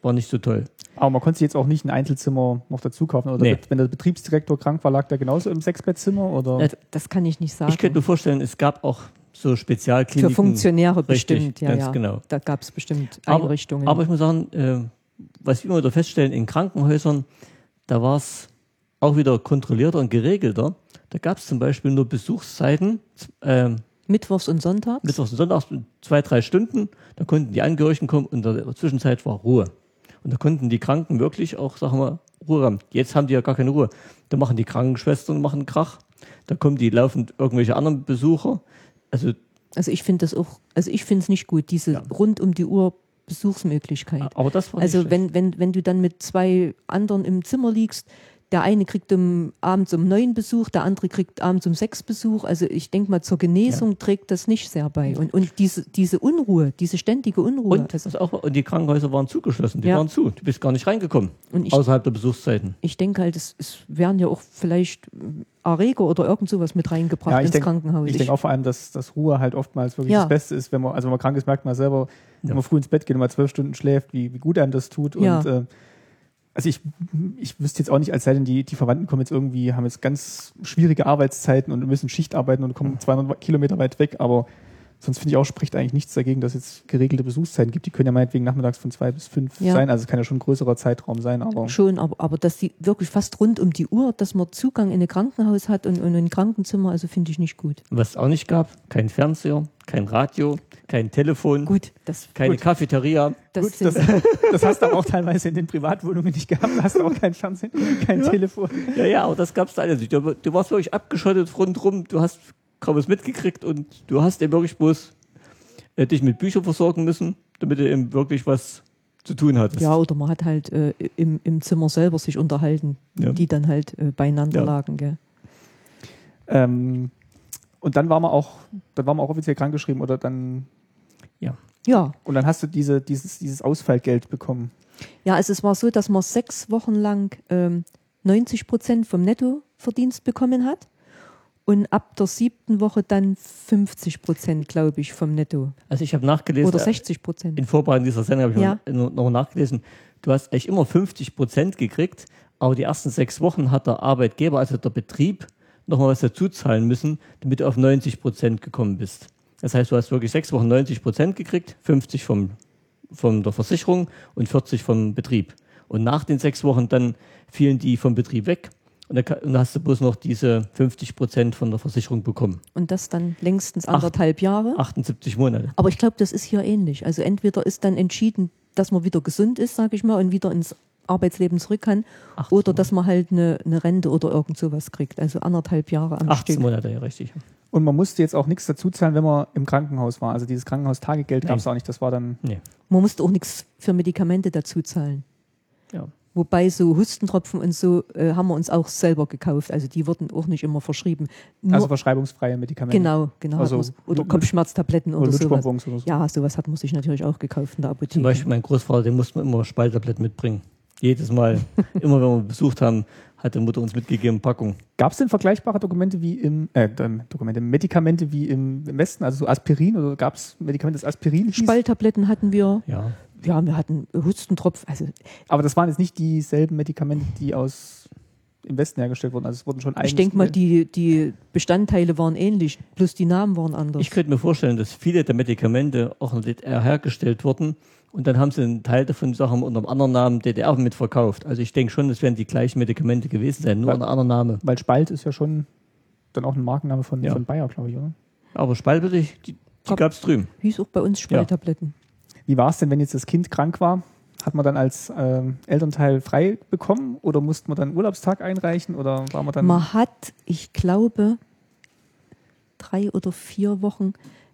war nicht so toll. Aber man konnte sich jetzt auch nicht ein Einzelzimmer noch dazu kaufen. Oder Nee. wenn der Betriebsdirektor krank war, lag der genauso im Sechsbettzimmer? Oder? Das kann ich nicht sagen. Ich könnte mir vorstellen, es gab auch so Spezialkliniken. Für Funktionäre Richtig, bestimmt, ja, ganz ja. genau. Da gab es bestimmt Aber- Einrichtungen. Aber ich muss sagen, äh, was wir immer wieder feststellen, in Krankenhäusern, da war es auch wieder kontrollierter und geregelter. Da gab es zum Beispiel nur Besuchszeiten, ähm, Mittwochs und Sonntags. Mittwochs und Sonntags, zwei, drei Stunden. Da konnten die Angehörigen kommen und in der Zwischenzeit war Ruhe. Und da konnten die Kranken wirklich auch, sagen wir, Ruhe haben. Jetzt haben die ja gar keine Ruhe. Da machen die Krankenschwestern machen Krach. Da kommen die laufend irgendwelche anderen Besucher. Also Also ich finde das auch, also ich finde es nicht gut, diese Ja. rund um die Uhr Besuchsmöglichkeit. Aber das war Also wenn, wenn, wenn du dann mit zwei anderen im Zimmer liegst, der eine kriegt um, abends um neun Besuch, der andere kriegt abends um sechs Besuch. Also ich denke mal, zur Genesung trägt das nicht sehr bei. Und, und diese, diese Unruhe, diese ständige Unruhe. und, also, auch, und die Krankenhäuser waren zugeschlossen, die Ja. waren zu. Du bist gar nicht reingekommen, und ich, außerhalb der Besuchszeiten. ich denke halt, es, es werden ja auch vielleicht Erreger oder irgend sowas mit reingebracht Ja, ins denk- Krankenhaus. Ich denke auch vor allem, dass, dass Ruhe halt oftmals wirklich Ja. das Beste ist, wenn man, also wenn man krank ist, merkt man selber, wenn Ja. man früh ins Bett geht und mal zwölf Stunden schläft, wie, wie gut einem das tut. Ja. Und äh, also ich, ich wüsste jetzt auch nicht, als sei denn, die, die Verwandten kommen jetzt irgendwie, haben jetzt ganz schwierige Arbeitszeiten und müssen Schicht arbeiten und kommen 200 Kilometer weit weg, aber sonst finde ich auch, spricht eigentlich nichts dagegen, dass es jetzt geregelte Besuchszeiten gibt. Die können ja meinetwegen nachmittags von zwei bis fünf Ja. sein, also es kann ja schon ein größerer Zeitraum sein, aber Schon, aber, aber dass die wirklich fast rund um die Uhr, dass man Zugang in ein Krankenhaus hat und, und ein Krankenzimmer, also finde ich nicht gut. Was es auch nicht gab, kein Fernseher, kein Radio, kein Telefon, Gut, das, keine Gut. Cafeteria. das, Gut, das, das hast du aber auch teilweise in den Privatwohnungen nicht gehabt. Da hast du auch kein Fernsehen, kein Telefon. Ja, ja, aber das gab es da alles nicht. Du, du warst wirklich abgeschottet rundherum, du hast kaum was mitgekriegt und du hast eben wirklich bloß äh, dich mit Büchern versorgen müssen, damit du eben wirklich was zu tun hattest. ja, oder man hat halt äh, im, im Zimmer selber sich unterhalten, Ja. die dann halt äh, beieinander Ja. lagen. Gell? Ähm, und dann war man auch, dann war man auch offiziell krankgeschrieben oder dann Ja, und dann hast du diese, dieses, dieses Ausfallgeld bekommen. ja, also es war so, dass man sechs Wochen lang ähm, 90 Prozent vom Nettoverdienst bekommen hat und ab der siebten Woche dann 50 Prozent, glaube ich, vom Netto. Also ich habe nachgelesen, Oder äh, 60 Prozent. in Vorbereitung dieser Sendung habe ich Ja. noch, noch nachgelesen, du hast eigentlich immer 50 Prozent gekriegt, aber die ersten sechs Wochen hat der Arbeitgeber, also der Betrieb, nochmal was dazu zahlen müssen, damit du auf 90 Prozent gekommen bist. Das heißt, du hast wirklich sechs Wochen 90 Prozent gekriegt, 50 vom, von der Versicherung und 40 vom Betrieb. Und nach den sechs Wochen dann fielen die vom Betrieb weg Und dann, hast du bloß noch diese 50 Prozent von der Versicherung bekommen. Und das dann längstens Acht. anderthalb Jahre. 78 Monate. Aber ich glaube, das ist hier ähnlich. Also entweder ist dann entschieden, dass man wieder gesund ist, sage ich mal, und wieder ins Arbeitsleben zurück kann, 18 oder dass man halt eine, eine Rente oder irgend sowas kriegt. Also anderthalb Jahre am 18 Stück. Monate, ja, richtig. Und man musste jetzt auch nichts dazu zahlen, wenn man im Krankenhaus war. Also dieses Krankenhaustagegeld gab es auch nicht. Das war dann. Nee. Man musste auch nichts für Medikamente dazu zahlen. Ja. Wobei so Hustentropfen und so äh, haben wir uns auch selber gekauft. Also die wurden auch nicht immer verschrieben. Nur, Also verschreibungsfreie Medikamente. genau, genau. Also oder Kopfschmerztabletten Oder oder sowas. Oder so. Ja, sowas hat man sich natürlich auch gekauft in der Apotheke. Zum Beispiel mein Großvater, den mussten wir immer Spaltabletten mitbringen. Jedes Mal, immer wenn wir besucht haben, hat die Mutter uns mitgegeben, Packung. Gab es denn vergleichbare Dokumente wie im, äh, ähm, Dokumente, Medikamente wie im, im Westen, also so Aspirin oder gab es Medikamente, das Aspirin hieß? Spaltabletten hatten wir. Ja. Ja, wir hatten Hustentropf. Also Aber das waren jetzt nicht dieselben Medikamente, die aus im Westen hergestellt wurden. Also es wurden schon ich denke mal, die, die Bestandteile waren ähnlich, bloß die Namen waren anders. Ich könnte mir vorstellen, dass viele der Medikamente auch in der DDR hergestellt wurden und dann haben sie einen Teil davon Sachen unter einem anderen Namen DDR mitverkauft. Also ich denke schon, es werden die gleichen Medikamente gewesen sein, nur Weil- ein anderer Name. Weil Spalt ist ja schon dann auch ein Markenname von, Ja. von Bayer, glaube ich, oder? Aber Spaltbitte, die, die Gab- gab es drüben. Hieß auch bei uns Spaltabletten. Wie war es denn, wenn jetzt das Kind krank war? Hat man dann als ähm, Elternteil frei bekommen oder musste man dann Urlaubstag einreichen oder war man dann Man hat, ich glaube, drei oder vier Wochen,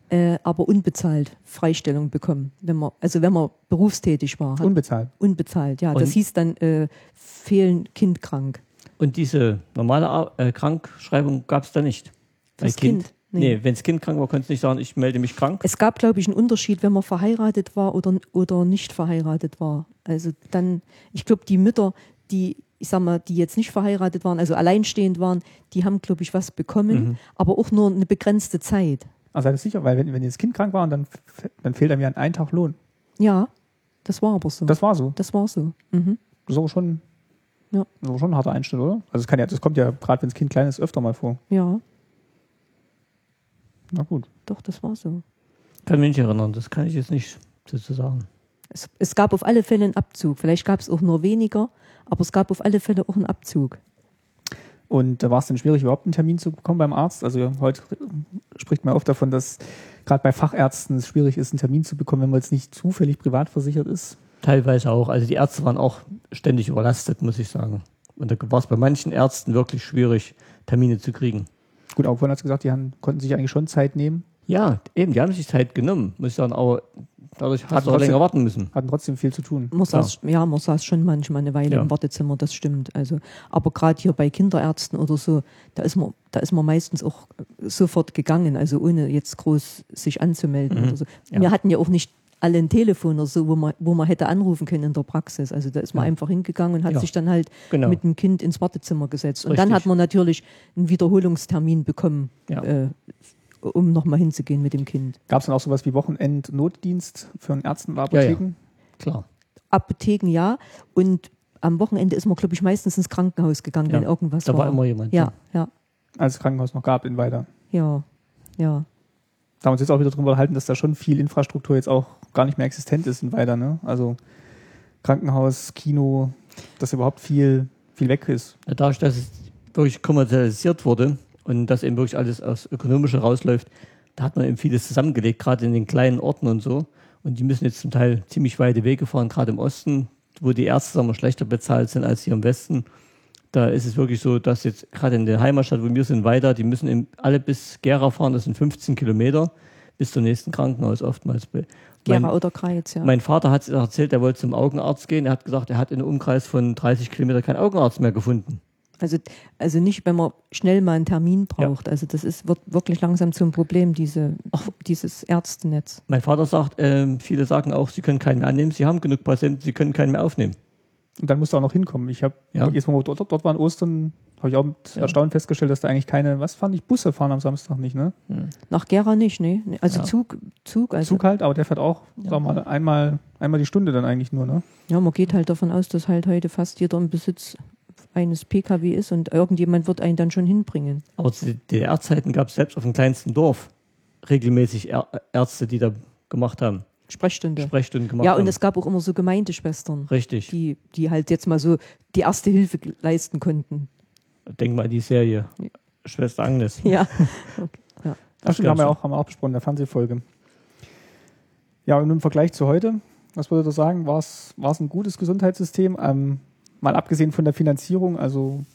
äh, aber unbezahlt Freistellung bekommen, wenn man, also wenn man berufstätig war, hat, unbezahlt? unbezahlt. Ja, das Und- hieß dann äh, fehlen Kind krank. Und diese normale äh, Krankschreibung gab es da nicht. Bei Fürs Kind? Nee, wenn das Kind krank war, konntest du nicht sagen, ich melde mich krank. Es gab, glaube ich, einen Unterschied, wenn man verheiratet war oder, oder nicht verheiratet war. Also dann, ich glaube, die Mütter, die, ich sag mal, die jetzt nicht verheiratet waren, also alleinstehend waren, die haben, glaube ich, was bekommen, Mhm. aber auch nur eine begrenzte Zeit. Also seid ihr sicher, weil wenn, wenn das Kind krank war und dann, dann fehlt einem ja ein Tag Lohn. Ja, das war aber so. Das war so. Das war so. Mhm. Das ist aber schon, Ja. das ist aber schon ein harter Einschnitt, oder? Also es kann ja, das kommt ja gerade, wenn das Kind klein ist, öfter mal vor. Ja, Na gut. doch, das war so. Kann mich nicht erinnern, das kann ich jetzt nicht dazu sagen. Es, es gab auf alle Fälle einen Abzug. Vielleicht gab es auch nur weniger, aber es gab auf alle Fälle auch einen Abzug. Und da war es dann schwierig, überhaupt einen Termin zu bekommen beim Arzt. Also heute spricht man oft davon, dass gerade bei Fachärzten es schwierig ist, einen Termin zu bekommen, wenn man jetzt nicht zufällig privat versichert ist. Teilweise auch. Also die Ärzte waren auch ständig überlastet, muss ich sagen. Und da war es bei manchen Ärzten wirklich schwierig, Termine zu kriegen. Gut, auch vorhin hat gesagt, die haben, konnten sich eigentlich schon Zeit nehmen, Ja, eben, die haben sich Zeit genommen, muss ich sagen, aber dadurch hast Hatten du auch trotzdem- länger warten müssen. hatten trotzdem viel zu tun. Man saß, ja, man saß schon manchmal eine Weile Ja. im Wartezimmer, das stimmt. Also, aber gerade hier bei Kinderärzten oder so, da ist man, da ist man meistens auch sofort gegangen, also ohne jetzt groß sich anzumelden Mhm. oder so. Ja. Wir hatten ja auch nicht alle ein Telefon oder so, wo man, wo man hätte anrufen können in der Praxis. Also da ist man Ja. einfach hingegangen und hat Ja. sich dann halt Genau. mit dem Kind ins Wartezimmer gesetzt. Und dann Richtig. hat man natürlich einen Wiederholungstermin bekommen, Ja. äh, um nochmal hinzugehen mit dem Kind. Gab es dann auch sowas wie Wochenend-Notdienst für einen Ärzten und Apotheken? Klar. Apotheken ja. Und am Wochenende ist man, glaube ich, meistens ins Krankenhaus gegangen, Ja. wenn irgendwas Da war. war immer jemand. ja, ja, Als es Krankenhaus noch gab in Weida. ja, ja. Da haben wir uns jetzt auch wieder drüber unterhalten, dass da schon viel Infrastruktur jetzt auch gar nicht mehr existent ist in Weida. Ne? Also Krankenhaus, Kino, dass überhaupt viel, viel weg ist. Dadurch, dass es wirklich kommerzialisiert wurde und dass eben wirklich alles aus ökonomischer rausläuft, da hat man eben vieles zusammengelegt, gerade in den kleinen Orten und so. Und die müssen jetzt zum Teil ziemlich weite Wege fahren, gerade im Osten, wo die Ärzte sagen schlechter bezahlt sind als hier im Westen. Da ist es wirklich so, dass jetzt gerade in der Heimatstadt, wo wir sind, weiter, die müssen eben alle bis Gera fahren, das sind 15 Kilometer, bis zum nächsten Krankenhaus oftmals. Mein- Gera oder Kreiz, ja. mein Vater hat erzählt, er wollte zum Augenarzt gehen. Er hat gesagt, er hat in einem Umkreis von 30 Kilometern keinen Augenarzt mehr gefunden. Also, also nicht, wenn man schnell mal einen Termin braucht. Also das ist, wird wirklich langsam zum Problem, diese, dieses Ärztenetz. Mein Vater sagt, ähm, viele sagen auch, sie können keinen mehr annehmen. Sie haben genug Patienten, sie können keinen mehr aufnehmen. Und dann musst du auch noch hinkommen. Ich habe Ja. jetzt mal, dort, dort waren Ostern, habe ich auch mit Ja. Erstaunen festgestellt, dass da eigentlich keine, was fand ich, Busse fahren am Samstag nicht, ne? Nach Gera nicht, ne? Nee, Also Ja. Zug, Zug, also Zug halt, aber der fährt auch, Ja. sag mal, einmal, einmal die Stunde dann eigentlich nur, ne? ja, man geht halt davon aus, dass halt heute fast jeder im Besitz eines PKW ist und irgendjemand wird einen dann schon hinbringen. Aber zu DDR-Zeiten gab es selbst auf dem kleinsten Dorf regelmäßig Är Ärzte, die da gemacht haben, Sprechstunde. Sprechstunden gemacht Ja, haben. und es gab auch immer so Gemeindeschwestern, Richtig. die, die halt jetzt mal so die erste Hilfe leisten konnten. Denk mal an die Serie Schwester Agnes. Ja. Das stimmt, haben wir, auch, haben wir auch besprochen in der Fernsehfolge. Ja, und im Vergleich zu heute, was würdet ihr sagen, war es ein gutes Gesundheitssystem? Ähm, mal abgesehen von der Finanzierung, also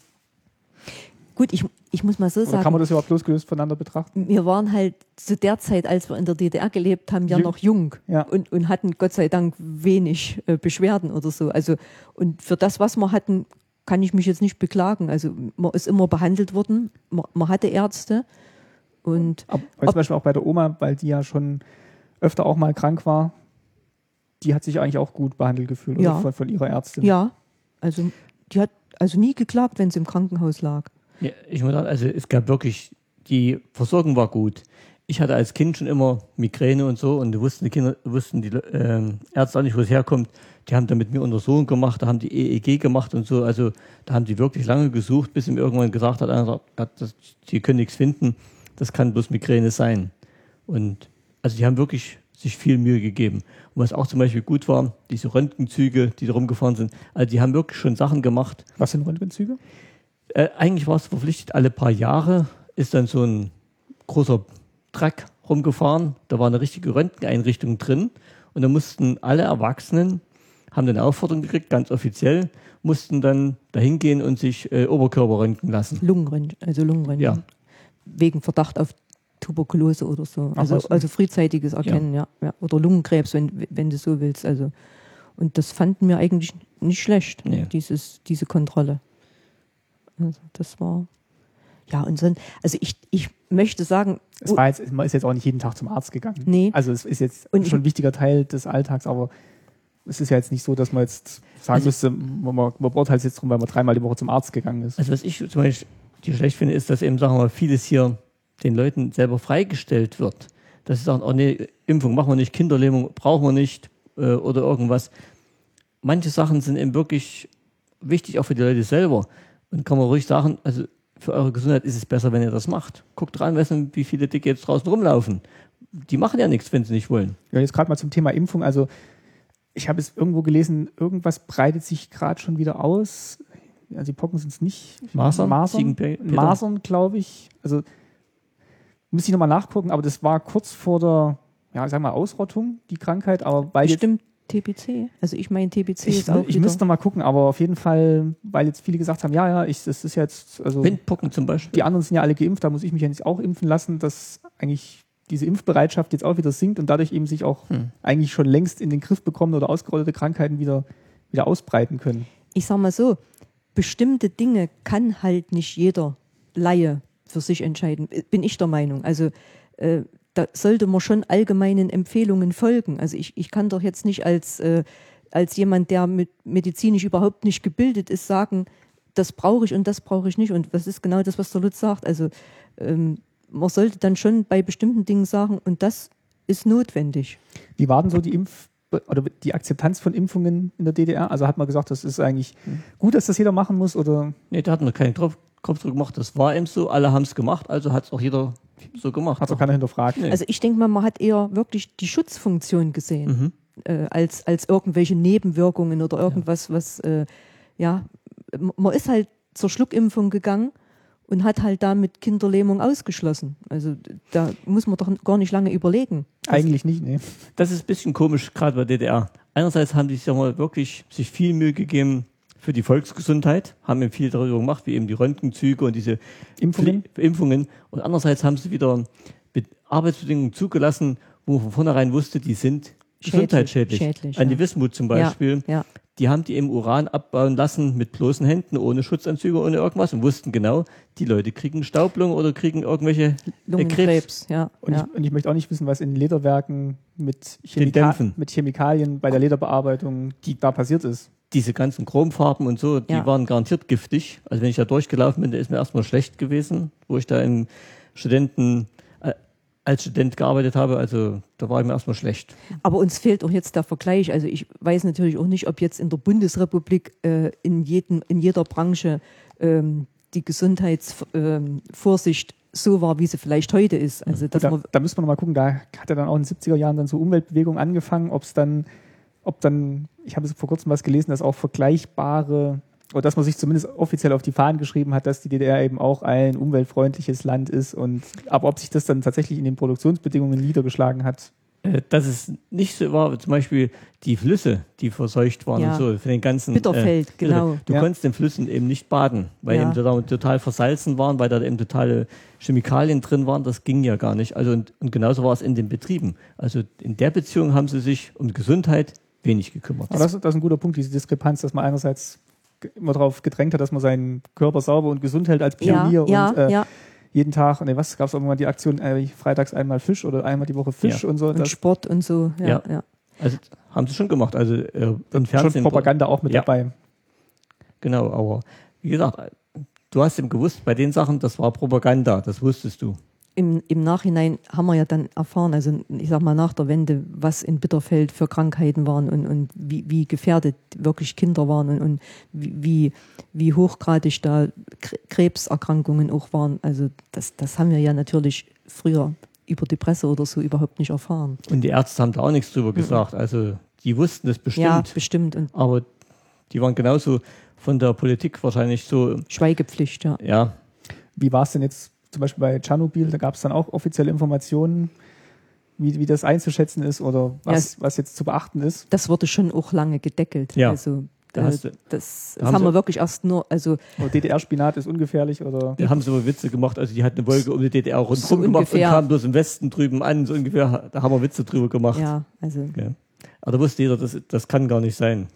Gut, ich, ich muss mal so oder sagen. kann man das überhaupt losgelöst voneinander betrachten? wir waren halt zu der Zeit, als wir in der DDR gelebt haben, ja Jung. noch jung Ja. und, und hatten Gott sei Dank wenig äh, Beschwerden oder so. Also, und für das, was wir hatten, kann ich mich jetzt nicht beklagen. Also, man ist immer behandelt worden, man, man hatte Ärzte und Aber zum Beispiel auch bei der Oma, weil die ja schon öfter auch mal krank war, die hat sich eigentlich auch gut behandelt gefühlt Ja. oder von, von ihrer Ärztin. ja, also, die hat also nie geklagt, wenn sie im Krankenhaus lag. Ja, ich muss sagen, also es gab wirklich, die Versorgung war gut. Ich hatte als Kind schon immer Migräne und so und wussten die Kinder, wussten die ähm, Ärzte auch nicht, wo es herkommt. Die haben da mit mir Untersuchungen gemacht, da haben die EEG gemacht und so. Also da haben die wirklich lange gesucht, bis mir irgendwann gesagt hat, einer die können nichts finden. Das kann bloß Migräne sein. Und also die haben wirklich sich viel Mühe gegeben. Und was auch zum Beispiel gut war, diese Röntgenzüge, die da rumgefahren sind, also die haben wirklich schon Sachen gemacht, Was sind Röntgenzüge? äh, eigentlich war es verpflichtet, alle paar Jahre ist dann so ein großer Truck rumgefahren. Da war eine richtige Röntgeneinrichtung drin. Und da mussten alle Erwachsenen, haben dann eine Aufforderung gekriegt, ganz offiziell, mussten dann dahin gehen und sich äh, Oberkörper röntgen lassen. Lungenröntgen, also Lungenröntgen. Ja. Wegen Verdacht auf Tuberkulose oder so. Ach, Also, also frühzeitiges Erkennen, ja. ja. Oder Lungenkrebs, wenn, wenn du so willst. Also, und das fanden wir eigentlich nicht schlecht, Nee. dieses, diese Kontrolle. Also das war. Ja, und sonst, also ich, ich möchte sagen, Es war jetzt, man ist jetzt auch nicht jeden Tag zum Arzt gegangen. Nee. Also es ist jetzt Und schon ein wichtiger Teil des Alltags, aber es ist ja jetzt nicht so, dass man jetzt sagen Also- müsste, man, man beurteilt es jetzt drum, weil man dreimal die Woche zum Arzt gegangen ist. Also was ich zum Beispiel die schlecht finde, ist, dass eben, sagen wir mal, vieles hier den Leuten selber freigestellt wird. Dass sie sagen, oh nee, Impfung machen wir nicht, Kinderlähmung brauchen wir nicht äh, oder irgendwas. Manche Sachen sind eben wirklich wichtig, auch für die Leute selber. Und kann man ruhig sagen, also für eure Gesundheit ist es besser, wenn ihr das macht. Guckt rein, wissen, wie viele Dicke jetzt draußen rumlaufen. Die machen ja nichts, wenn sie nicht wollen. Ja, jetzt gerade mal zum Thema Impfung. Also ich habe es irgendwo gelesen, irgendwas breitet sich gerade schon wieder aus. Also die Pocken sind es nicht. Masern? Masern? Masern glaube ich. Also muss ich nochmal nachgucken, aber das war kurz vor der, ja, sag mal, Ausrottung, die Krankheit. Aber weil jetzt, bestimmt TBC. Also ich meine, TBC ich, ist auch ich wieder, müsste noch mal gucken, aber auf jeden Fall, weil jetzt viele gesagt haben, ja, ja, ich, das ist jetzt, also Windpocken zum Beispiel. die anderen sind ja alle geimpft, da muss ich mich ja nicht auch impfen lassen, dass eigentlich diese Impfbereitschaft jetzt auch wieder sinkt und dadurch eben sich auch Hm. eigentlich schon längst in den Griff bekommene oder ausgerottete Krankheiten wieder, wieder ausbreiten können. ich sag mal so, bestimmte Dinge kann halt nicht jeder Laie für sich entscheiden, bin ich der Meinung. Also äh, da sollte man schon allgemeinen Empfehlungen folgen. Also ich, ich kann doch jetzt nicht als, äh, als jemand, der mit medizinisch überhaupt nicht gebildet ist, sagen, das brauche ich und das brauche ich nicht. Und das ist genau das, was der Lutz sagt. Also ähm, man sollte dann schon bei bestimmten Dingen sagen, und das ist notwendig. Wie war denn so die Impf- oder die Akzeptanz von Impfungen in der DDR? Also hat man gesagt, das ist eigentlich gut, dass das jeder machen muss oder Nee, da hat man keinen Kopf, drüber gemacht. Das war eben so, alle haben es gemacht, also hat es auch jeder so gemacht. hat auch keiner hinterfragt? Nee. Also ich denke mal, man hat eher wirklich die Schutzfunktion gesehen, äh, als, als irgendwelche Nebenwirkungen oder irgendwas, was, äh, ja, man ist halt zur Schluckimpfung gegangen und hat halt damit Kinderlähmung ausgeschlossen. Also da muss man doch gar nicht lange überlegen. Eigentlich nicht, nee. Das ist ein bisschen komisch, gerade bei DDR. Einerseits haben die sich ja mal wirklich sich viel Mühe gegeben für die Volksgesundheit, haben eben viel darüber gemacht, wie eben die Röntgenzüge und diese Impfungen? Impfungen. Und andererseits haben sie wieder mit Arbeitsbedingungen zugelassen, wo man von vornherein wusste, die sind Schädlich, gesundheitsschädlich. schädlich, An ja. die Wismut zum Beispiel. Ja, ja. Die haben die im Uran abbauen lassen mit bloßen Händen, ohne Schutzanzüge, ohne irgendwas und wussten genau, die Leute kriegen Staublung oder kriegen irgendwelche äh, Krebs. Ja. Und, ja. ich, und ich möchte auch nicht wissen, was in Lederwerken mit, Chemika mit Chemikalien bei der Lederbearbeitung die da passiert ist. Diese ganzen Chromfarben und so, die Ja. waren garantiert giftig. Also wenn ich da durchgelaufen bin, da ist mir erstmal schlecht gewesen, wo ich da im Studenten, als Student gearbeitet habe. Also da war mir erstmal schlecht. Aber uns fehlt auch jetzt der Vergleich. Also ich weiß natürlich auch nicht, ob jetzt in der Bundesrepublik äh, in, jedem, in jeder Branche ähm, die Gesundheitsvorsicht ähm, so war, wie sie vielleicht heute ist. Also dass da, man, da müssen wir noch mal gucken, da hat ja dann auch in den 70er Jahren dann so Umweltbewegungen angefangen, ob es dann, ob dann, ich habe vor kurzem was gelesen, dass auch vergleichbare oder dass man sich zumindest offiziell auf die Fahnen geschrieben hat, dass die DDR eben auch ein umweltfreundliches Land ist. Und aber ob sich das dann tatsächlich in den Produktionsbedingungen niedergeschlagen hat, Äh, dass es nicht so war, zum Beispiel die Flüsse, die verseucht waren Ja. und so, für den ganzen. Bitterfeld, äh, genau. Du Ja. konntest in Flüssen eben nicht baden, weil Ja. eben da total versalzen waren, weil da eben totale Chemikalien drin waren. Das ging ja gar nicht. Also und, und genauso war es in den Betrieben. Also in der Beziehung haben sie sich um Gesundheit wenig gekümmert. Aber das, das ist ein guter Punkt, diese Diskrepanz, dass man einerseits immer darauf gedrängt hat, dass man seinen Körper sauber und gesund hält als Pionier ja, und äh, ja. jeden Tag, nee, was gab es irgendwann die Aktion, äh, freitags einmal Fisch oder einmal die Woche Fisch und so. Und Das, Sport und so. Ja, Ja. ja. Also haben sie schon gemacht. Also äh, im schon Fernsehen. Propaganda auch mit Ja. dabei. Genau, aber wie gesagt, du hast eben gewusst, bei den Sachen, das war Propaganda, das wusstest du. Im, Im Nachhinein haben wir ja dann erfahren, also ich sag mal nach der Wende, was in Bitterfeld für Krankheiten waren und, und wie, wie gefährdet wirklich Kinder waren und, und wie, wie hochgradig da Kre- Krebserkrankungen auch waren. Also das, das haben wir ja natürlich früher über die Presse oder so überhaupt nicht erfahren. Und die Ärzte haben da auch nichts drüber gesagt. Also die wussten es bestimmt, Ja, bestimmt. Und aber die waren genauso von der Politik wahrscheinlich so, Schweigepflicht, ja. ja, Wie war es denn jetzt zum Beispiel bei Tschernobyl? Da gab es dann auch offizielle Informationen, wie, wie das einzuschätzen ist oder was, was jetzt zu beachten ist. Das wurde schon auch lange gedeckelt. Ja, Also da hast du- Da das, das haben wir wirklich erst nur, also Oder DDR-Spinat ist ungefährlich oder. da haben sie aber Witze gemacht. Also die hatten eine Wolke um die DDR rundherum So gemacht ungefähr. und kamen bloß im Westen drüben an, so ungefähr, da haben wir Witze drüber gemacht. ja, also Ja. Aber da wusste jeder, das, das kann gar nicht sein.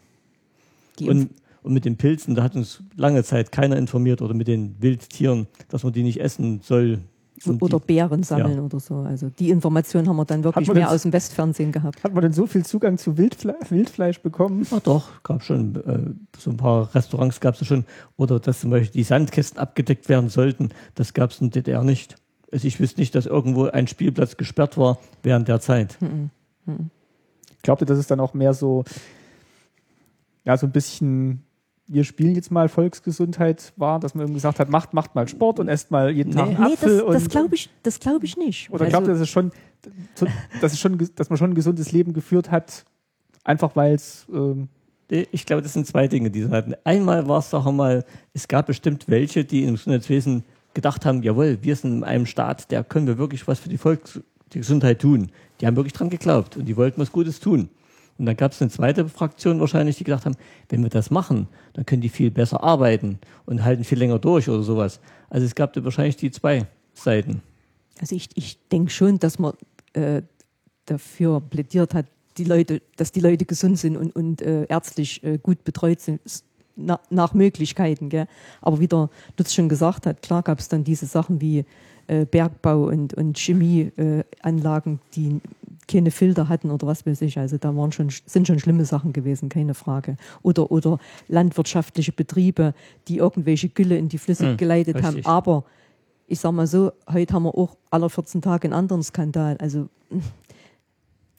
die Und, und mit den Pilzen, da hat uns lange Zeit keiner informiert oder mit den Wildtieren, dass man die nicht essen soll. Und oder die, Beeren sammeln oder so. Also die Information haben wir dann wirklich mehr das- aus dem Westfernsehen gehabt. Hat man denn so viel Zugang zu Wildfle Wildfleisch bekommen? Ach doch, gab schon äh, so ein paar Restaurants gab es schon. Oder dass zum Beispiel die Sandkästen abgedeckt werden sollten, das gab es in der DDR nicht. Also ich wüsste nicht, dass irgendwo ein Spielplatz gesperrt war während der Zeit. Ich glaubte, das ist dann auch mehr so, ja, so ein bisschen, wir spielen jetzt mal Volksgesundheit war, dass man gesagt hat, macht, macht mal Sport und esst mal jeden Tag einen Nee, Apfel. das, das glaube ich, das glaube ich nicht. Oder also, glaubt ihr, dass es schon, dass es schon, dass man schon ein gesundes Leben geführt hat, einfach weil es, ähm, Ich glaube, das sind zwei Dinge, die sie hatten. Einmal war es doch einmal, es gab bestimmt welche, die im Gesundheitswesen gedacht haben, jawohl, wir sind in einem Staat, der können wir wirklich was für die Volks die Gesundheit tun. Die haben wirklich dran geglaubt und die wollten was Gutes tun. Und dann gab es eine zweite Fraktion wahrscheinlich, die gedacht haben, wenn wir das machen, dann können die viel besser arbeiten und halten viel länger durch oder sowas. Also es gab wahrscheinlich die zwei Seiten. also ich, ich denke schon, dass man äh, dafür plädiert hat, die Leute, dass die Leute gesund sind und, und äh, ärztlich äh, gut betreut sind. Na, nach Möglichkeiten, gell? Aber wie der Lutz schon gesagt hat, klar gab es dann diese Sachen wie äh, Bergbau und, und Chemieanlagen, Anlagen, die keine Filter hatten oder was weiß ich. Also da waren schon, sind schon schlimme Sachen gewesen, keine Frage. Oder, oder landwirtschaftliche Betriebe, die irgendwelche Gülle in die Flüsse Hm, geleitet richtig. haben. Aber ich sag mal so, heute haben wir auch alle 14 Tage einen anderen Skandal. Also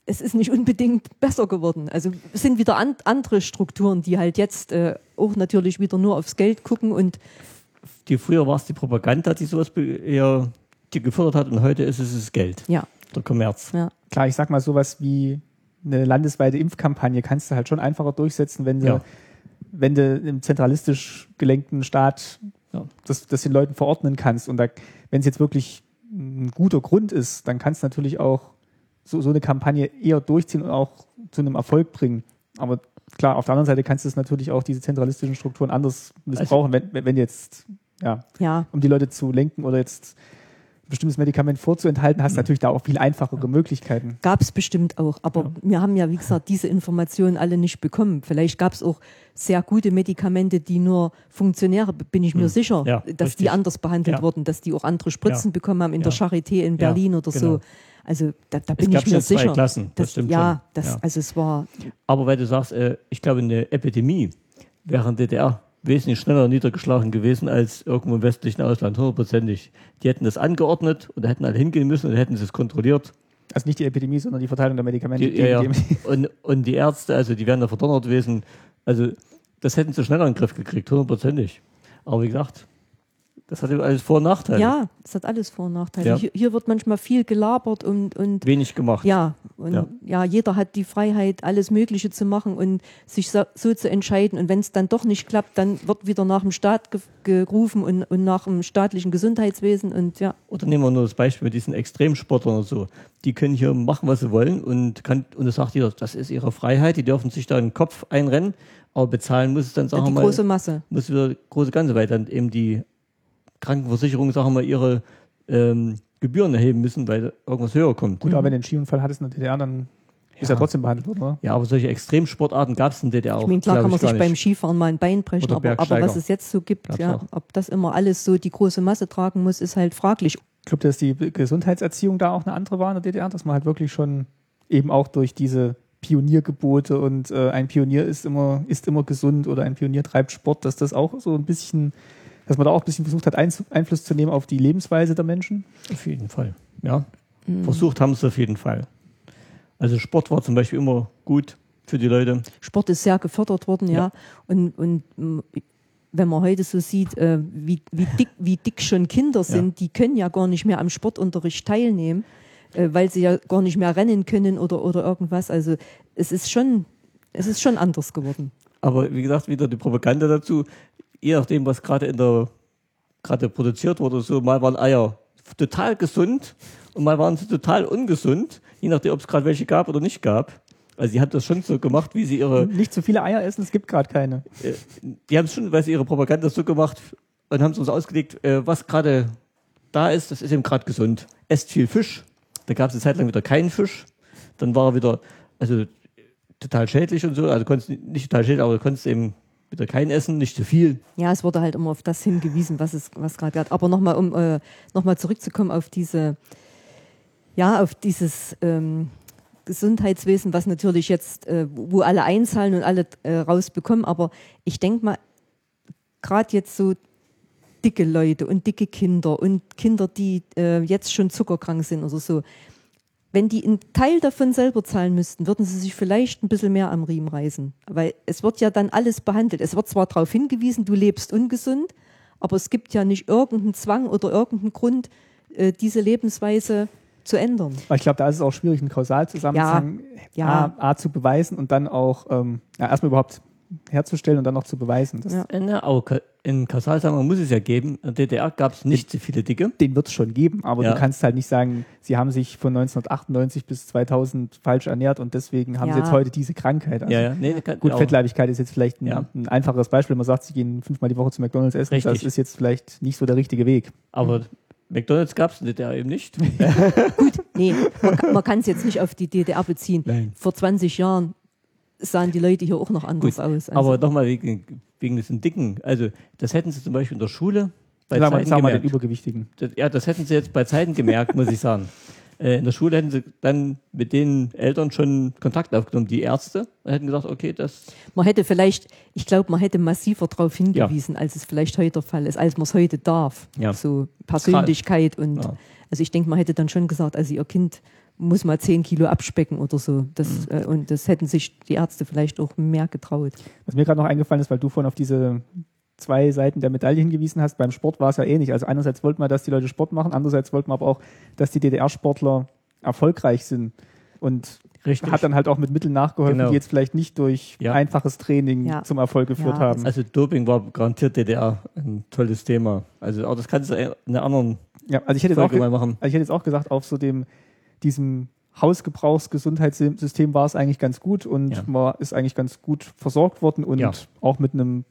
es ist nicht unbedingt besser geworden. Also es sind wieder an, andere Strukturen, die halt jetzt äh, auch natürlich wieder nur aufs Geld gucken und Die früher war es die Propaganda, die sowas eher die gefördert hat und heute ist es das Geld, ja, der Kommerz. ja. klar, ich sag mal sowas wie eine landesweite Impfkampagne kannst du halt schon einfacher durchsetzen, wenn du, Ja. wenn du im zentralistisch gelenkten Staat Ja. das, das den Leuten verordnen kannst. Und da, wenn es jetzt wirklich ein guter Grund ist, dann kannst du natürlich auch so, so eine Kampagne eher durchziehen und auch zu einem Erfolg bringen. Aber klar, auf der anderen Seite kannst du es natürlich auch diese zentralistischen Strukturen anders missbrauchen, wenn, wenn wenn jetzt, ja, ja. um die Leute zu lenken oder jetzt bestimmtes Medikament vorzuenthalten, hast du natürlich da auch viel einfachere Möglichkeiten. Gab es bestimmt auch. Aber wir haben ja, wie gesagt, diese Informationen alle nicht bekommen. Vielleicht gab es auch sehr gute Medikamente, die nur Funktionäre, bin ich mir sicher, Hm. Ja, dass richtig. die anders behandelt Ja. wurden, dass die auch andere Spritzen Ja. bekommen haben in der Ja. Charité in Ja, Berlin oder genau. so. Also da, da bin ich mir schon zwei sicher. Klassen, das das, stimmt ja, schon. das, Ja. also es war Aber weil du sagst, äh, ich glaube, eine Epidemie wäre in DDR wesentlich schneller niedergeschlagen gewesen als irgendwo im westlichen Ausland, hundertprozentig. Die hätten das angeordnet und da hätten alle hingehen müssen und hätten sie es kontrolliert. Also nicht die Epidemie, sondern die Verteilung der Medikamente. Die, ja, ja. Und, und die Ärzte, also die wären da verdonnert gewesen. Also das hätten sie schneller in den Griff gekriegt, hundertprozentig. Aber wie gesagt, das hat alles Vor- und Nachteile. Ja, es hat alles Vor- und Nachteile. Ja. Hier, hier wird manchmal viel gelabert und, und Wenig gemacht. ja, und Ja. ja. jeder hat die Freiheit, alles Mögliche zu machen und sich so, so zu entscheiden. Und wenn es dann doch nicht klappt, dann wird wieder nach dem Staat ge gerufen und, und nach dem staatlichen Gesundheitswesen und ja. Oder nehmen wir nur das Beispiel mit diesen Extremsportlern oder so. Die können hier machen, was sie wollen und kann, und das sagt jeder, das ist ihre Freiheit, die dürfen sich da den Kopf einrennen, aber bezahlen muss es dann, sagen wir die mal, große Masse. muss wieder große Ganze, weil dann eben die Krankenversicherung, sagen wir mal, ihre ähm, Gebühren erheben müssen, weil irgendwas höher kommt. Gut, aber wenn du einen Skiunfall hattest in der DDR, dann ist Ja. er trotzdem behandelt worden, oder? Ja, aber solche Extremsportarten gab es in der DDR auch. Ich meine, klar kann man sich beim. Skifahren mal ein Bein brechen, aber, aber was es jetzt so gibt, Gab's ja, auch. ob das immer alles so die große Masse tragen muss, ist halt fraglich. Ich glaube, dass die Gesundheitserziehung da auch eine andere war in der DDR, dass man halt wirklich schon eben auch durch diese Pioniergebote und äh, ein Pionier ist immer, ist immer gesund oder ein Pionier treibt Sport, dass das auch so ein bisschen, dass man da auch ein bisschen versucht hat, Einz Einfluss zu nehmen auf die Lebensweise der Menschen. Auf jeden Fall. Ja. Versucht haben sie auf jeden Fall. Also Sport war zum Beispiel immer gut für die Leute. Sport ist sehr gefördert worden, ja. Ja. Und, und mm, wenn man heute so sieht, äh, wie, wie, dick, wie dick schon Kinder sind, die können ja gar nicht mehr am Sportunterricht teilnehmen, äh, weil sie ja gar nicht mehr rennen können oder, oder irgendwas. Also es ist schon, es ist schon anders geworden. Aber wie gesagt, wieder die Propaganda dazu, je nachdem, was gerade in der gerade produziert wurde, so mal waren Eier total gesund und mal waren sie total ungesund, je nachdem, ob es gerade welche gab oder nicht gab. Also die haben das schon so gemacht, wie sie ihre, Nicht zu viele Eier essen, es gibt gerade keine. äh, die haben es schon, weil sie ihre Propaganda so gemacht und haben es uns ausgelegt, äh, was gerade da ist, das ist eben gerade gesund. Esst viel Fisch. Da gab es eine Zeit lang wieder keinen Fisch. Dann war er wieder, also total schädlich und so. Also konntest nicht total schädlich, aber du konntest eben wieder kein essen, nicht zu viel. Ja, es wurde halt immer auf das hingewiesen, was es was gerade gab. Aber nochmal, um äh, nochmal zurückzukommen auf diese, ja, auf dieses ähm, Gesundheitswesen, was natürlich jetzt, äh, wo alle einzahlen und alle äh, rausbekommen. Aber ich denke mal, gerade jetzt so dicke Leute und dicke Kinder und Kinder, die äh, jetzt schon zuckerkrank sind oder so, wenn die einen Teil davon selber zahlen müssten, würden sie sich vielleicht ein bisschen mehr am Riemen reißen. Weil es wird ja dann alles behandelt. Es wird zwar darauf hingewiesen, du lebst ungesund, aber es gibt ja nicht irgendeinen Zwang oder irgendeinen Grund, äh, diese Lebensweise zu ändern. Ich glaube, da ist es auch schwierig, einen Kausalzusammenhang Ja. A, A zu beweisen und dann auch ähm, ja, erstmal überhaupt herzustellen und dann noch zu beweisen. Das, Ja. Aber Ka- in Kausalzusammenhang muss es ja geben. In der DDR gab es nicht so viele Dicke. Den wird es schon geben, aber Ja. du kannst halt nicht sagen, sie haben sich von 1998 bis 2000 falsch ernährt und deswegen haben sie Ja. jetzt heute diese Krankheit. Also Ja, ja. Nee, kann, Gut, Fettleibigkeit ist jetzt vielleicht ein, Ja. ein einfacheres Beispiel. Man sagt, sie gehen fünfmal die Woche zu McDonalds essen. Das Richtig. ist jetzt vielleicht nicht so der richtige Weg. Aber McDonalds gab es in der DDR eben nicht. Nee, man, kann- man kann es jetzt nicht auf die DDR beziehen. Nein. Vor 20 Jahren sahen die Leute hier auch noch anders Gut, aus. Also, Aber nochmal wegen, wegen diesen Dicken. Also, das hätten sie zum Beispiel in der Schule bei Sagen wir, Zeiten sagen wir den gemerkt. Übergewichtigen. Das, ja, das hätten sie jetzt bei Zeiten gemerkt, muss ich sagen. Äh, in der Schule hätten sie dann mit den Eltern schon Kontakt aufgenommen, die Ärzte, und hätten gesagt, okay, das man hätte vielleicht, ich glaube, man hätte massiver darauf hingewiesen, als es vielleicht heute der Fall ist, als man es heute darf. Ja. So Persönlichkeit und Ja. also ich denke, man hätte dann schon gesagt, also ihr Kind muss mal 10 Kilo abspecken oder so. Das, Mhm. äh, und das hätten sich die Ärzte vielleicht auch mehr getraut. Was mir gerade noch eingefallen ist, weil du vorhin auf diese zwei Seiten der Medaille hingewiesen hast, beim Sport war es ja ähnlich. Also einerseits wollten wir, dass die Leute Sport machen, andererseits wollten wir aber auch, dass die DDR-Sportler erfolgreich sind. Und richtig. hat dann halt auch mit Mitteln nachgeholfen, Genau. die jetzt vielleicht nicht durch Ja. einfaches Training Ja. zum Erfolg geführt Ja, haben. also Doping war garantiert DDR ein tolles Thema. Also auch das kannst du in einer anderen Ja, also ich hätte jetzt auch, Folge ge- mal machen. also ich hätte jetzt auch gesagt, auf so dem, diesem Hausgebrauchsgesundheitssystem war es eigentlich ganz gut und Ja. man ist eigentlich ganz gut versorgt worden und Ja. auch mit einem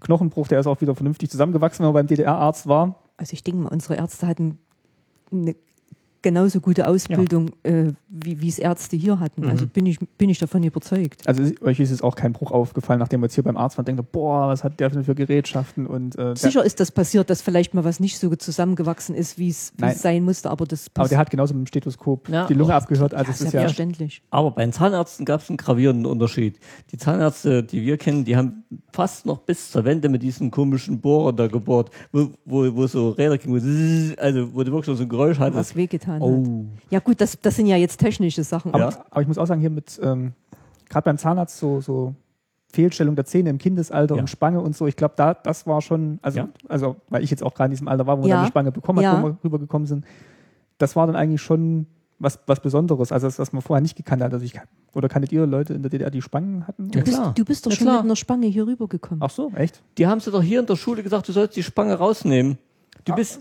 Knochenbruch, der ist auch wieder vernünftig zusammengewachsen, wenn man beim DDR-Arzt war. Also ich denke mal, unsere Ärzte hatten eine genauso gute Ausbildung, äh, wie es Ärzte hier hatten. Mhm. Also bin ich, bin ich davon überzeugt. Also es- euch ist es auch kein Bruch aufgefallen, nachdem man jetzt hier beim Arzt war und denkt, boah, was hat der denn für Gerätschaften und äh, der, Sicher ist das passiert, dass vielleicht mal was nicht so zusammengewachsen ist, wie es sein musste, aber das aber der hat genauso mit dem Stethoskop Ja, die Lunge abgehört, also ja, es ist ja selbstverständlich. Aber bei den Zahnärzten gab es einen gravierenden Unterschied. Die Zahnärzte, die wir kennen, die haben fast noch bis zur Wende mit diesem komischen Bohrer da gebohrt, wo, wo, wo so Räder gingen, also wo du wirklich so ein Geräusch hattest. Was wehgetan hat. Oh. Ja gut, das, das sind ja jetzt technische Sachen. Aber, Ja. aber ich muss auch sagen, hier mit, ähm, gerade beim Zahnarzt so, so Fehlstellung der Zähne im Kindesalter Ja. und Spange und so. Ich glaube, da, das war schon, also, Ja. also, weil ich jetzt auch gerade in diesem Alter war, wo man Ja. dann eine Spange bekommen hat, Ja. wo wir rübergekommen sind. Das war dann eigentlich schon was, was Besonderes, also das, was man vorher nicht gekannt hat. Also ich, oder kanntet ihr Leute in der DDR, die Spangen hatten? Du bist, du bist doch Ja, schon klar. mit einer Spange hier rübergekommen. Ach so, echt? Die haben sie doch hier in der Schule gesagt, du sollst die Spange rausnehmen. Du Ah. bist,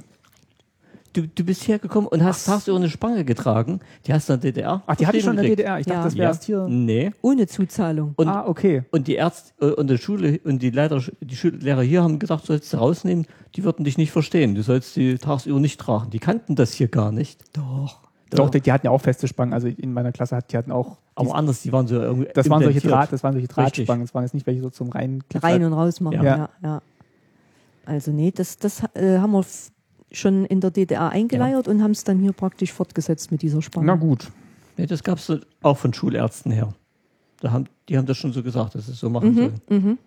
du, du bist hergekommen und hast tagsüber eine Spange getragen. Die hast du in der DDR. Ach, die hatte ich schon in der DDR. Ich dachte, Ja. das wäre Ja. erst hier. Nee. Ohne Zuzahlung. Und, ah, okay. und die Ärzte äh, und die Schule und die Lehrer, die Schullehrer hier haben gesagt, du sollst sie rausnehmen. Die würden dich nicht verstehen. Du sollst die tagsüber nicht tragen. Die kannten das hier gar nicht. Doch. Doch, die, die hatten ja auch feste Spangen. Also in meiner Klasse hat die hatten auch. Aber anders, die waren so irgendwie. das waren solche. Draht, das waren solche Richtig. Drahtspangen. Das waren jetzt nicht welche so zum rein. Rein und raus machen. Ja. Ja. Ja, Also nee, das, das äh, haben wir f- schon in der DDR eingeleiert und haben es dann hier praktisch fortgesetzt mit dieser Spange. Na gut. Nee, das gab es auch von Schulärzten her. Da haben, die haben das schon so gesagt, dass sie es so machen sollen. Mhm.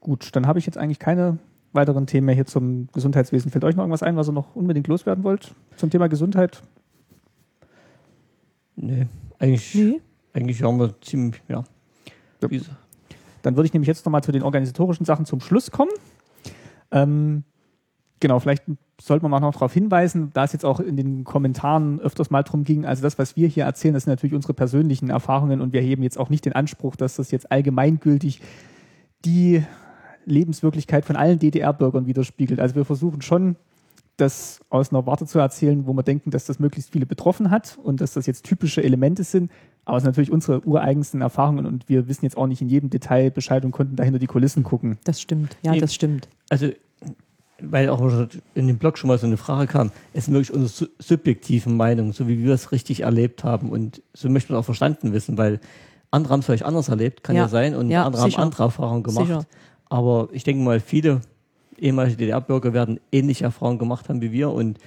Gut, dann habe ich jetzt eigentlich keine weiteren Themen mehr hier zum Gesundheitswesen. Fällt euch noch irgendwas ein, was ihr noch unbedingt loswerden wollt zum Thema Gesundheit? Nee, eigentlich, Nee. eigentlich haben wir ziemlich, ja. Ja. Wie, Dann würde ich nämlich jetzt nochmal zu den organisatorischen Sachen zum Schluss kommen. Ähm, genau, vielleicht sollte man mal noch darauf hinweisen, da es jetzt auch in den Kommentaren öfters mal drum ging, also das, was wir hier erzählen, das sind natürlich unsere persönlichen Erfahrungen und wir heben jetzt auch nicht den Anspruch, dass das jetzt allgemeingültig die Lebenswirklichkeit von allen DDR-Bürgern widerspiegelt. Also wir versuchen schon, das aus einer Warte zu erzählen, wo wir denken, dass das möglichst viele betroffen hat und dass das jetzt typische Elemente sind. Aber es sind natürlich unsere ureigensten Erfahrungen und wir wissen jetzt auch nicht in jedem Detail Bescheid und konnten dahinter die Kulissen gucken. Das stimmt. Ja, Nee. das stimmt. also, weil auch in dem Blog schon mal so eine Frage kam, es sind wirklich unsere su- subjektiven Meinungen, so wie wir es richtig erlebt haben. Und so möchten wir es auch verstanden wissen, weil andere haben es vielleicht anders erlebt, kann ja, Ja. sein, und Ja, andere sicher. haben andere Erfahrungen gemacht. Sicher. Aber ich denke mal, viele ehemalige DDR-Bürger werden ähnliche Erfahrungen gemacht haben wie wir. Und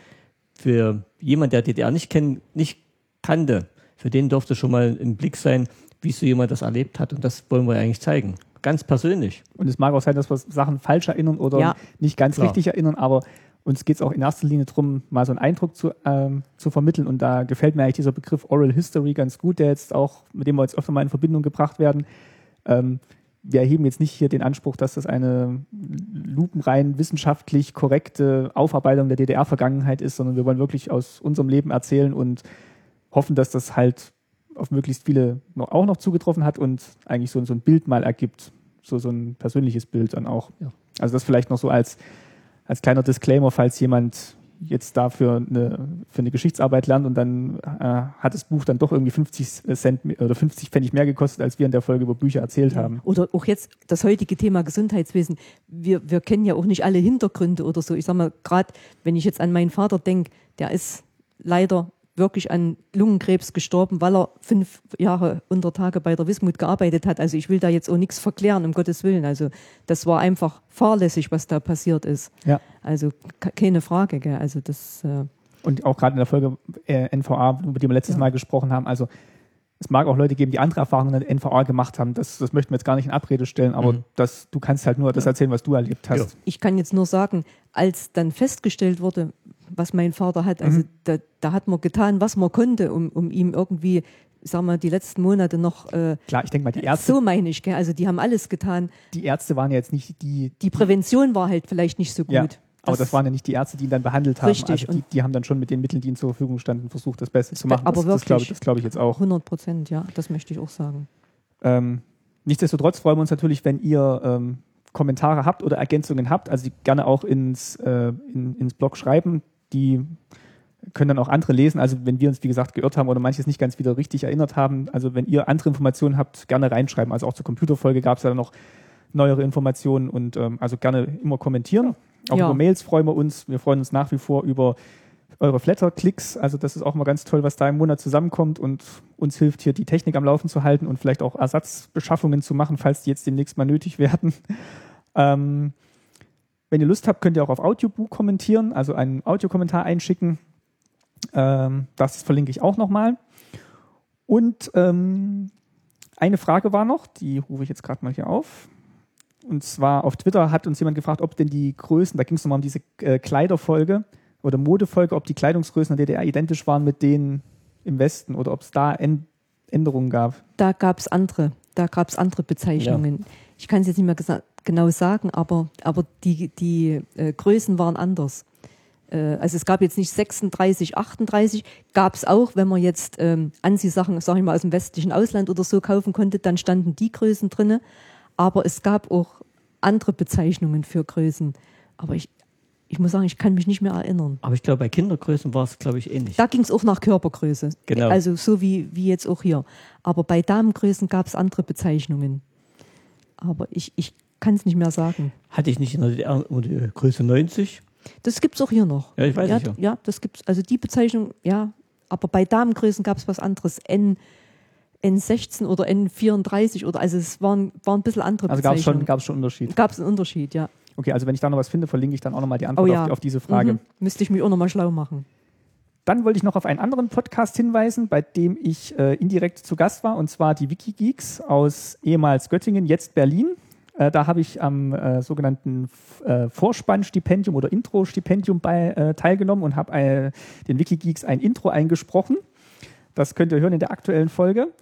für jemand, der DDR nicht, kenn, nicht kannte, für den dürfte schon mal im Blick sein, wie so jemand das erlebt hat. Und das wollen wir eigentlich zeigen. Ganz persönlich. Und es mag auch sein, dass wir Sachen falsch erinnern oder Ja. nicht ganz Klar. richtig erinnern, aber uns geht es auch in erster Linie darum, mal so einen Eindruck zu, ähm, zu vermitteln. Und da gefällt mir eigentlich dieser Begriff Oral History ganz gut, der jetzt auch, mit dem wir jetzt öfter mal in Verbindung gebracht werden. Ähm, wir erheben jetzt nicht hier den Anspruch, dass das eine lupenrein wissenschaftlich korrekte Aufarbeitung der DDR-Vergangenheit ist, sondern wir wollen wirklich aus unserem Leben erzählen und hoffen, dass das halt auf möglichst viele noch, auch noch zugetroffen hat und eigentlich so, so ein Bild mal ergibt. So, so ein persönliches Bild dann auch. Ja. Also das vielleicht noch so als, als kleiner Disclaimer, falls jemand jetzt dafür eine, für eine Geschichtsarbeit lernt und dann äh, hat das Buch dann doch irgendwie 50 Cent oder 50 Pfennig mehr gekostet, als wir in der Folge über Bücher erzählt haben. Oder auch jetzt das heutige Thema Gesundheitswesen. Wir, wir kennen ja auch nicht alle Hintergründe oder so. Ich sag mal, gerade wenn ich jetzt an meinen Vater denke, der ist leider wirklich an Lungenkrebs gestorben, weil er fünf Jahre unter Tage bei der Wismut gearbeitet hat. Also ich will da jetzt auch nichts verklären, um Gottes Willen. Also das war einfach fahrlässig, was da passiert ist. Ja. Also ke- keine Frage. Gell? Also das äh, Und auch gerade in der Folge äh, NVA, über die wir letztes Ja. Mal gesprochen haben, also es mag auch Leute geben, die andere Erfahrungen in der NVA gemacht haben. Das, das möchten wir jetzt gar nicht in Abrede stellen, aber Mhm. das, du kannst halt nur das erzählen, was du erlebt hast. Ja. ich kann jetzt nur sagen, als dann festgestellt wurde, was mein Vater hat, also Mhm. da, da hat man getan, was man konnte, um, um ihm irgendwie, sagen wir, die letzten Monate noch äh, Klar, ich denke mal, die Ärzte, so meine ich, gell? also die haben alles getan. die Ärzte waren ja jetzt nicht die, Die Prävention war halt vielleicht nicht so gut. Ja, aber das, waren ja nicht die Ärzte, die ihn dann behandelt haben. Richtig, Also die, die haben dann schon mit den Mitteln, die ihnen zur Verfügung standen, versucht, das Beste zu machen. aber das, das glaube ich, wirklich. das glaube ich jetzt auch. 100 Prozent, ja, das möchte ich auch sagen. Ähm, nichtsdestotrotz freuen wir uns natürlich, wenn ihr ähm, Kommentare habt oder Ergänzungen habt, also gerne auch ins, äh, in, ins Blog schreiben. Die können dann auch andere lesen. Also wenn wir uns, wie gesagt, geirrt haben oder manches nicht ganz wieder richtig erinnert haben, also wenn ihr andere Informationen habt, gerne reinschreiben. Also auch zur Computerfolge gab es ja noch neuere Informationen und ähm, also gerne immer kommentieren. Auch Ja. über Mails freuen wir uns. Wir freuen uns nach wie vor über eure Flatter-Klicks. Also das ist auch mal ganz toll, was da im Monat zusammenkommt und uns hilft hier die Technik am Laufen zu halten und vielleicht auch Ersatzbeschaffungen zu machen, falls die jetzt demnächst mal nötig werden. Ähm, wenn ihr Lust habt, könnt ihr auch auf Audiobook kommentieren, also einen Audiokommentar einschicken. Ähm, das verlinke ich auch nochmal. Und ähm, eine Frage war noch, die rufe ich jetzt gerade mal hier auf. Und zwar auf Twitter hat uns jemand gefragt, ob denn die Größen, da ging es nochmal um diese äh, Kleiderfolge oder Modefolge, ob die Kleidungsgrößen der DDR identisch waren mit denen im Westen oder ob es da Änd Änderungen gab. Da gab es andere. Da gab es andere Bezeichnungen. Ich kann es jetzt nicht mehr genau sagen, aber, aber die, die äh, Größen waren anders. Äh, also es gab jetzt nicht 36, 38, gab es auch, wenn man jetzt ähm, Anziehsachen, sag ich mal, aus dem westlichen Ausland oder so kaufen konnte, dann standen die Größen drinne. Aber es gab auch andere Bezeichnungen für Größen. Aber ich, ich muss sagen, ich kann mich nicht mehr erinnern. Aber ich glaube, bei Kindergrößen war es, glaube ich, ähnlich. Da ging es auch nach Körpergröße. Genau. Also so wie, wie jetzt auch hier. Aber bei Damengrößen gab es andere Bezeichnungen. Aber ich, ich kann es nicht mehr sagen. Hatte ich nicht in der DDR die Größe 90? Das gibt es auch hier noch. Ja, ich weiß ja, nicht. Ja. ja, das gibt's. Also die Bezeichnung, ja. Aber bei Damengrößen gab es was anderes. N, N16 oder N34 oder also es waren, waren ein bisschen andere Also gab es schon, gab's schon Unterschied. Gab es einen Unterschied, ja. Okay, also wenn ich da noch was finde, verlinke ich dann auch nochmal die Antwort Oh ja. auf, auf diese Frage. Mhm. Müsste ich mich auch nochmal schlau machen. Dann wollte ich noch auf einen anderen Podcast hinweisen, bei dem ich äh, indirekt zu Gast war, und zwar die Wikigeeks aus ehemals Göttingen, jetzt Berlin. Äh, da habe ich am äh, sogenannten äh, Vorspannstipendium oder Intro-Stipendium bei, äh, teilgenommen und habe äh, den Wikigeeks ein Intro eingesprochen. Das könnt ihr hören in der aktuellen Folge.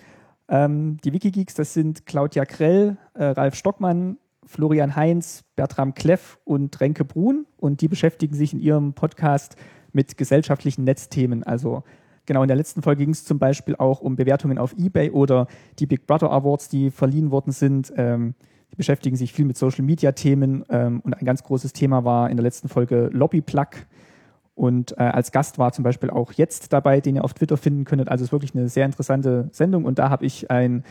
Ähm, die Wikigeeks, das sind Claudia Krell, äh, Ralf Stockmann, Florian Heinz, Bertram Kleff und Renke Brun. Und die beschäftigen sich in ihrem Podcast mit gesellschaftlichen Netzthemen. Also genau in der letzten Folge ging es zum Beispiel auch um Bewertungen auf eBay oder die Big Brother Awards, die verliehen worden sind. Ähm, die beschäftigen sich viel mit Social Media Themen ähm, und ein ganz großes Thema war in der letzten Folge Lobby Plug. Und äh, als Gast war zum Beispiel auch jetzt dabei, den ihr auf Twitter finden könntet. Also es ist wirklich eine sehr interessante Sendung. Und da habe ich ein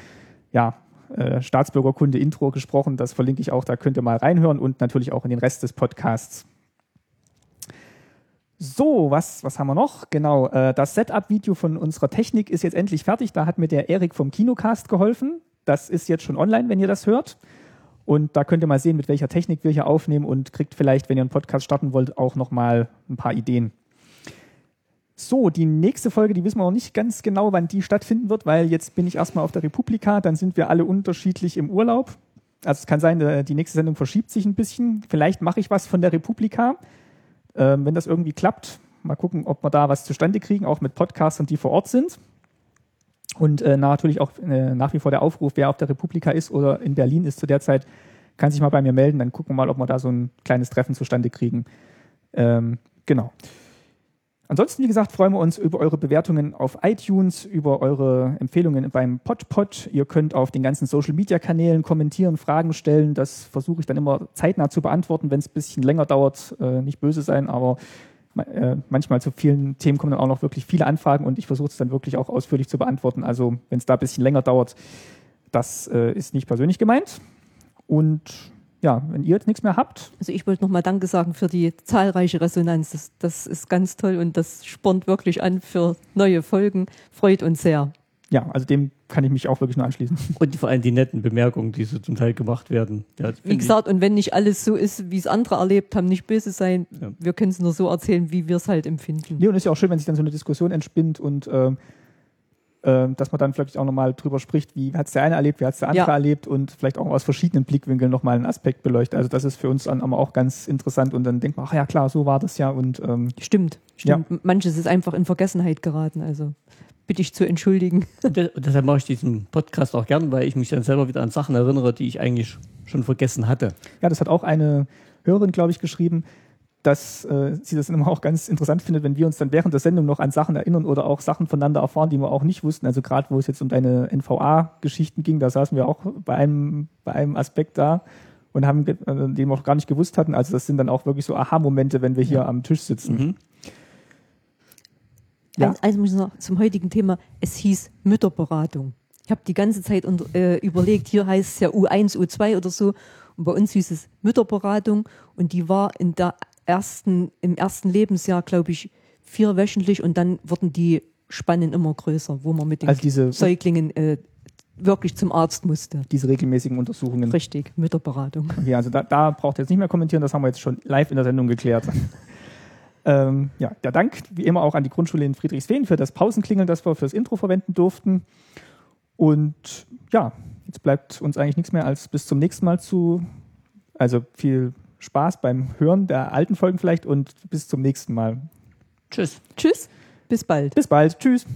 ja, äh, Staatsbürgerkunde-Intro gesprochen. Das verlinke ich auch, da könnt ihr mal reinhören und natürlich auch in den Rest des Podcasts. So, was, was haben wir noch? Genau, äh, das Setup-Video von unserer Technik ist jetzt endlich fertig. Da hat mir der Erik vom Kinocast geholfen. Das ist jetzt schon online, wenn ihr das hört. Und da könnt ihr mal sehen, mit welcher Technik wir hier aufnehmen und kriegt vielleicht, wenn ihr einen Podcast starten wollt, auch nochmal ein paar Ideen. So, die nächste Folge, die wissen wir noch nicht ganz genau, wann die stattfinden wird, weil jetzt bin ich erstmal auf der Republika, dann sind wir alle unterschiedlich im Urlaub. Also es kann sein, äh, die nächste Sendung verschiebt sich ein bisschen. Vielleicht mache ich was von der Republika, ähm, wenn das irgendwie klappt. Mal gucken, ob wir da was zustande kriegen, auch mit Podcastern, die vor Ort sind. Und äh, natürlich auch äh, nach wie vor der Aufruf, wer auf der Republika ist oder in Berlin ist zu der Zeit, kann sich mal bei mir melden. Dann gucken wir mal, ob wir da so ein kleines Treffen zustande kriegen. Ähm, genau. Ansonsten, wie gesagt, freuen wir uns über eure Bewertungen auf iTunes, über eure Empfehlungen beim PodPod. Ihr könnt auf den ganzen Social-Media-Kanälen kommentieren, Fragen stellen. Das versuche ich dann immer zeitnah zu beantworten, wenn es ein bisschen länger dauert. Äh, nicht böse sein, aber äh, manchmal zu vielen Themen kommen dann auch noch wirklich viele Anfragen und ich versuche es dann wirklich auch ausführlich zu beantworten. Also wenn es da ein bisschen länger dauert, das äh, ist nicht persönlich gemeint. Und ja, wenn ihr jetzt nichts mehr habt, Also ich wollte nochmal Danke sagen für die zahlreiche Resonanz. Das, das ist ganz toll und das spornt wirklich an für neue Folgen. Freut uns sehr. Ja, also dem kann ich mich auch wirklich nur anschließen. Und vor allem die netten Bemerkungen, die so zum Teil gemacht werden. Ja, Wie gesagt, und wenn nicht alles so ist, wie es andere erlebt haben, nicht böse sein. Ja. Wir können es nur so erzählen, wie wir es halt empfinden. Nee, und es ist ja auch schön, wenn sich dann so eine Diskussion entspinnt und ähm, ähm, dass man dann vielleicht auch nochmal drüber spricht, wie hat es der eine erlebt, wie hat es der andere Ja. erlebt und vielleicht auch aus verschiedenen Blickwinkeln nochmal einen Aspekt beleuchtet. Also das ist für uns dann aber auch ganz interessant und dann denkt man, ach ja klar, so war das ja und ähm, Stimmt, stimmt. Manches ist einfach in Vergessenheit geraten. Also bitte ich zu entschuldigen. Und de- und deshalb mache ich diesen Podcast auch gern, weil ich mich dann selber wieder an Sachen erinnere, die ich eigentlich schon vergessen hatte. ja, das hat auch eine Hörerin, glaube ich, geschrieben, dass äh, sie das immer auch ganz interessant findet, wenn wir uns dann während der Sendung noch an Sachen erinnern oder auch Sachen voneinander erfahren, die wir auch nicht wussten. Also gerade wo es jetzt um deine NVA-Geschichten ging, da saßen wir auch bei einem, bei einem Aspekt da und haben, äh, den wir auch gar nicht gewusst hatten. Also das sind dann auch wirklich so Aha-Momente, wenn wir hier am Tisch sitzen. Mhm. Ja. Eins, eins muss ich noch zum heutigen Thema. Es hieß Mütterberatung. Ich habe die ganze Zeit unter, äh, überlegt, hier heißt es ja U1, U2 oder so. Und bei uns hieß es Mütterberatung. Und die war in der ersten, im ersten Lebensjahr, glaube ich, vierwöchentlich. Und dann wurden die Spannen immer größer, wo man mit den Also diese, Säuglingen äh, wirklich zum Arzt musste. diese regelmäßigen Untersuchungen. Richtig, Mütterberatung. Okay, also da, da braucht ihr jetzt nicht mehr kommentieren, das haben wir jetzt schon live in der Sendung geklärt. Ähm, ja, der Dank wie immer auch an die Grundschule in Friedrichsfehn für das Pausenklingeln, das wir fürs Intro verwenden durften. Und ja, jetzt bleibt uns eigentlich nichts mehr als bis zum nächsten Mal zu. Also viel Spaß beim Hören der alten Folgen vielleicht und bis zum nächsten Mal. Tschüss. Tschüss. Bis bald. Bis bald. Tschüss.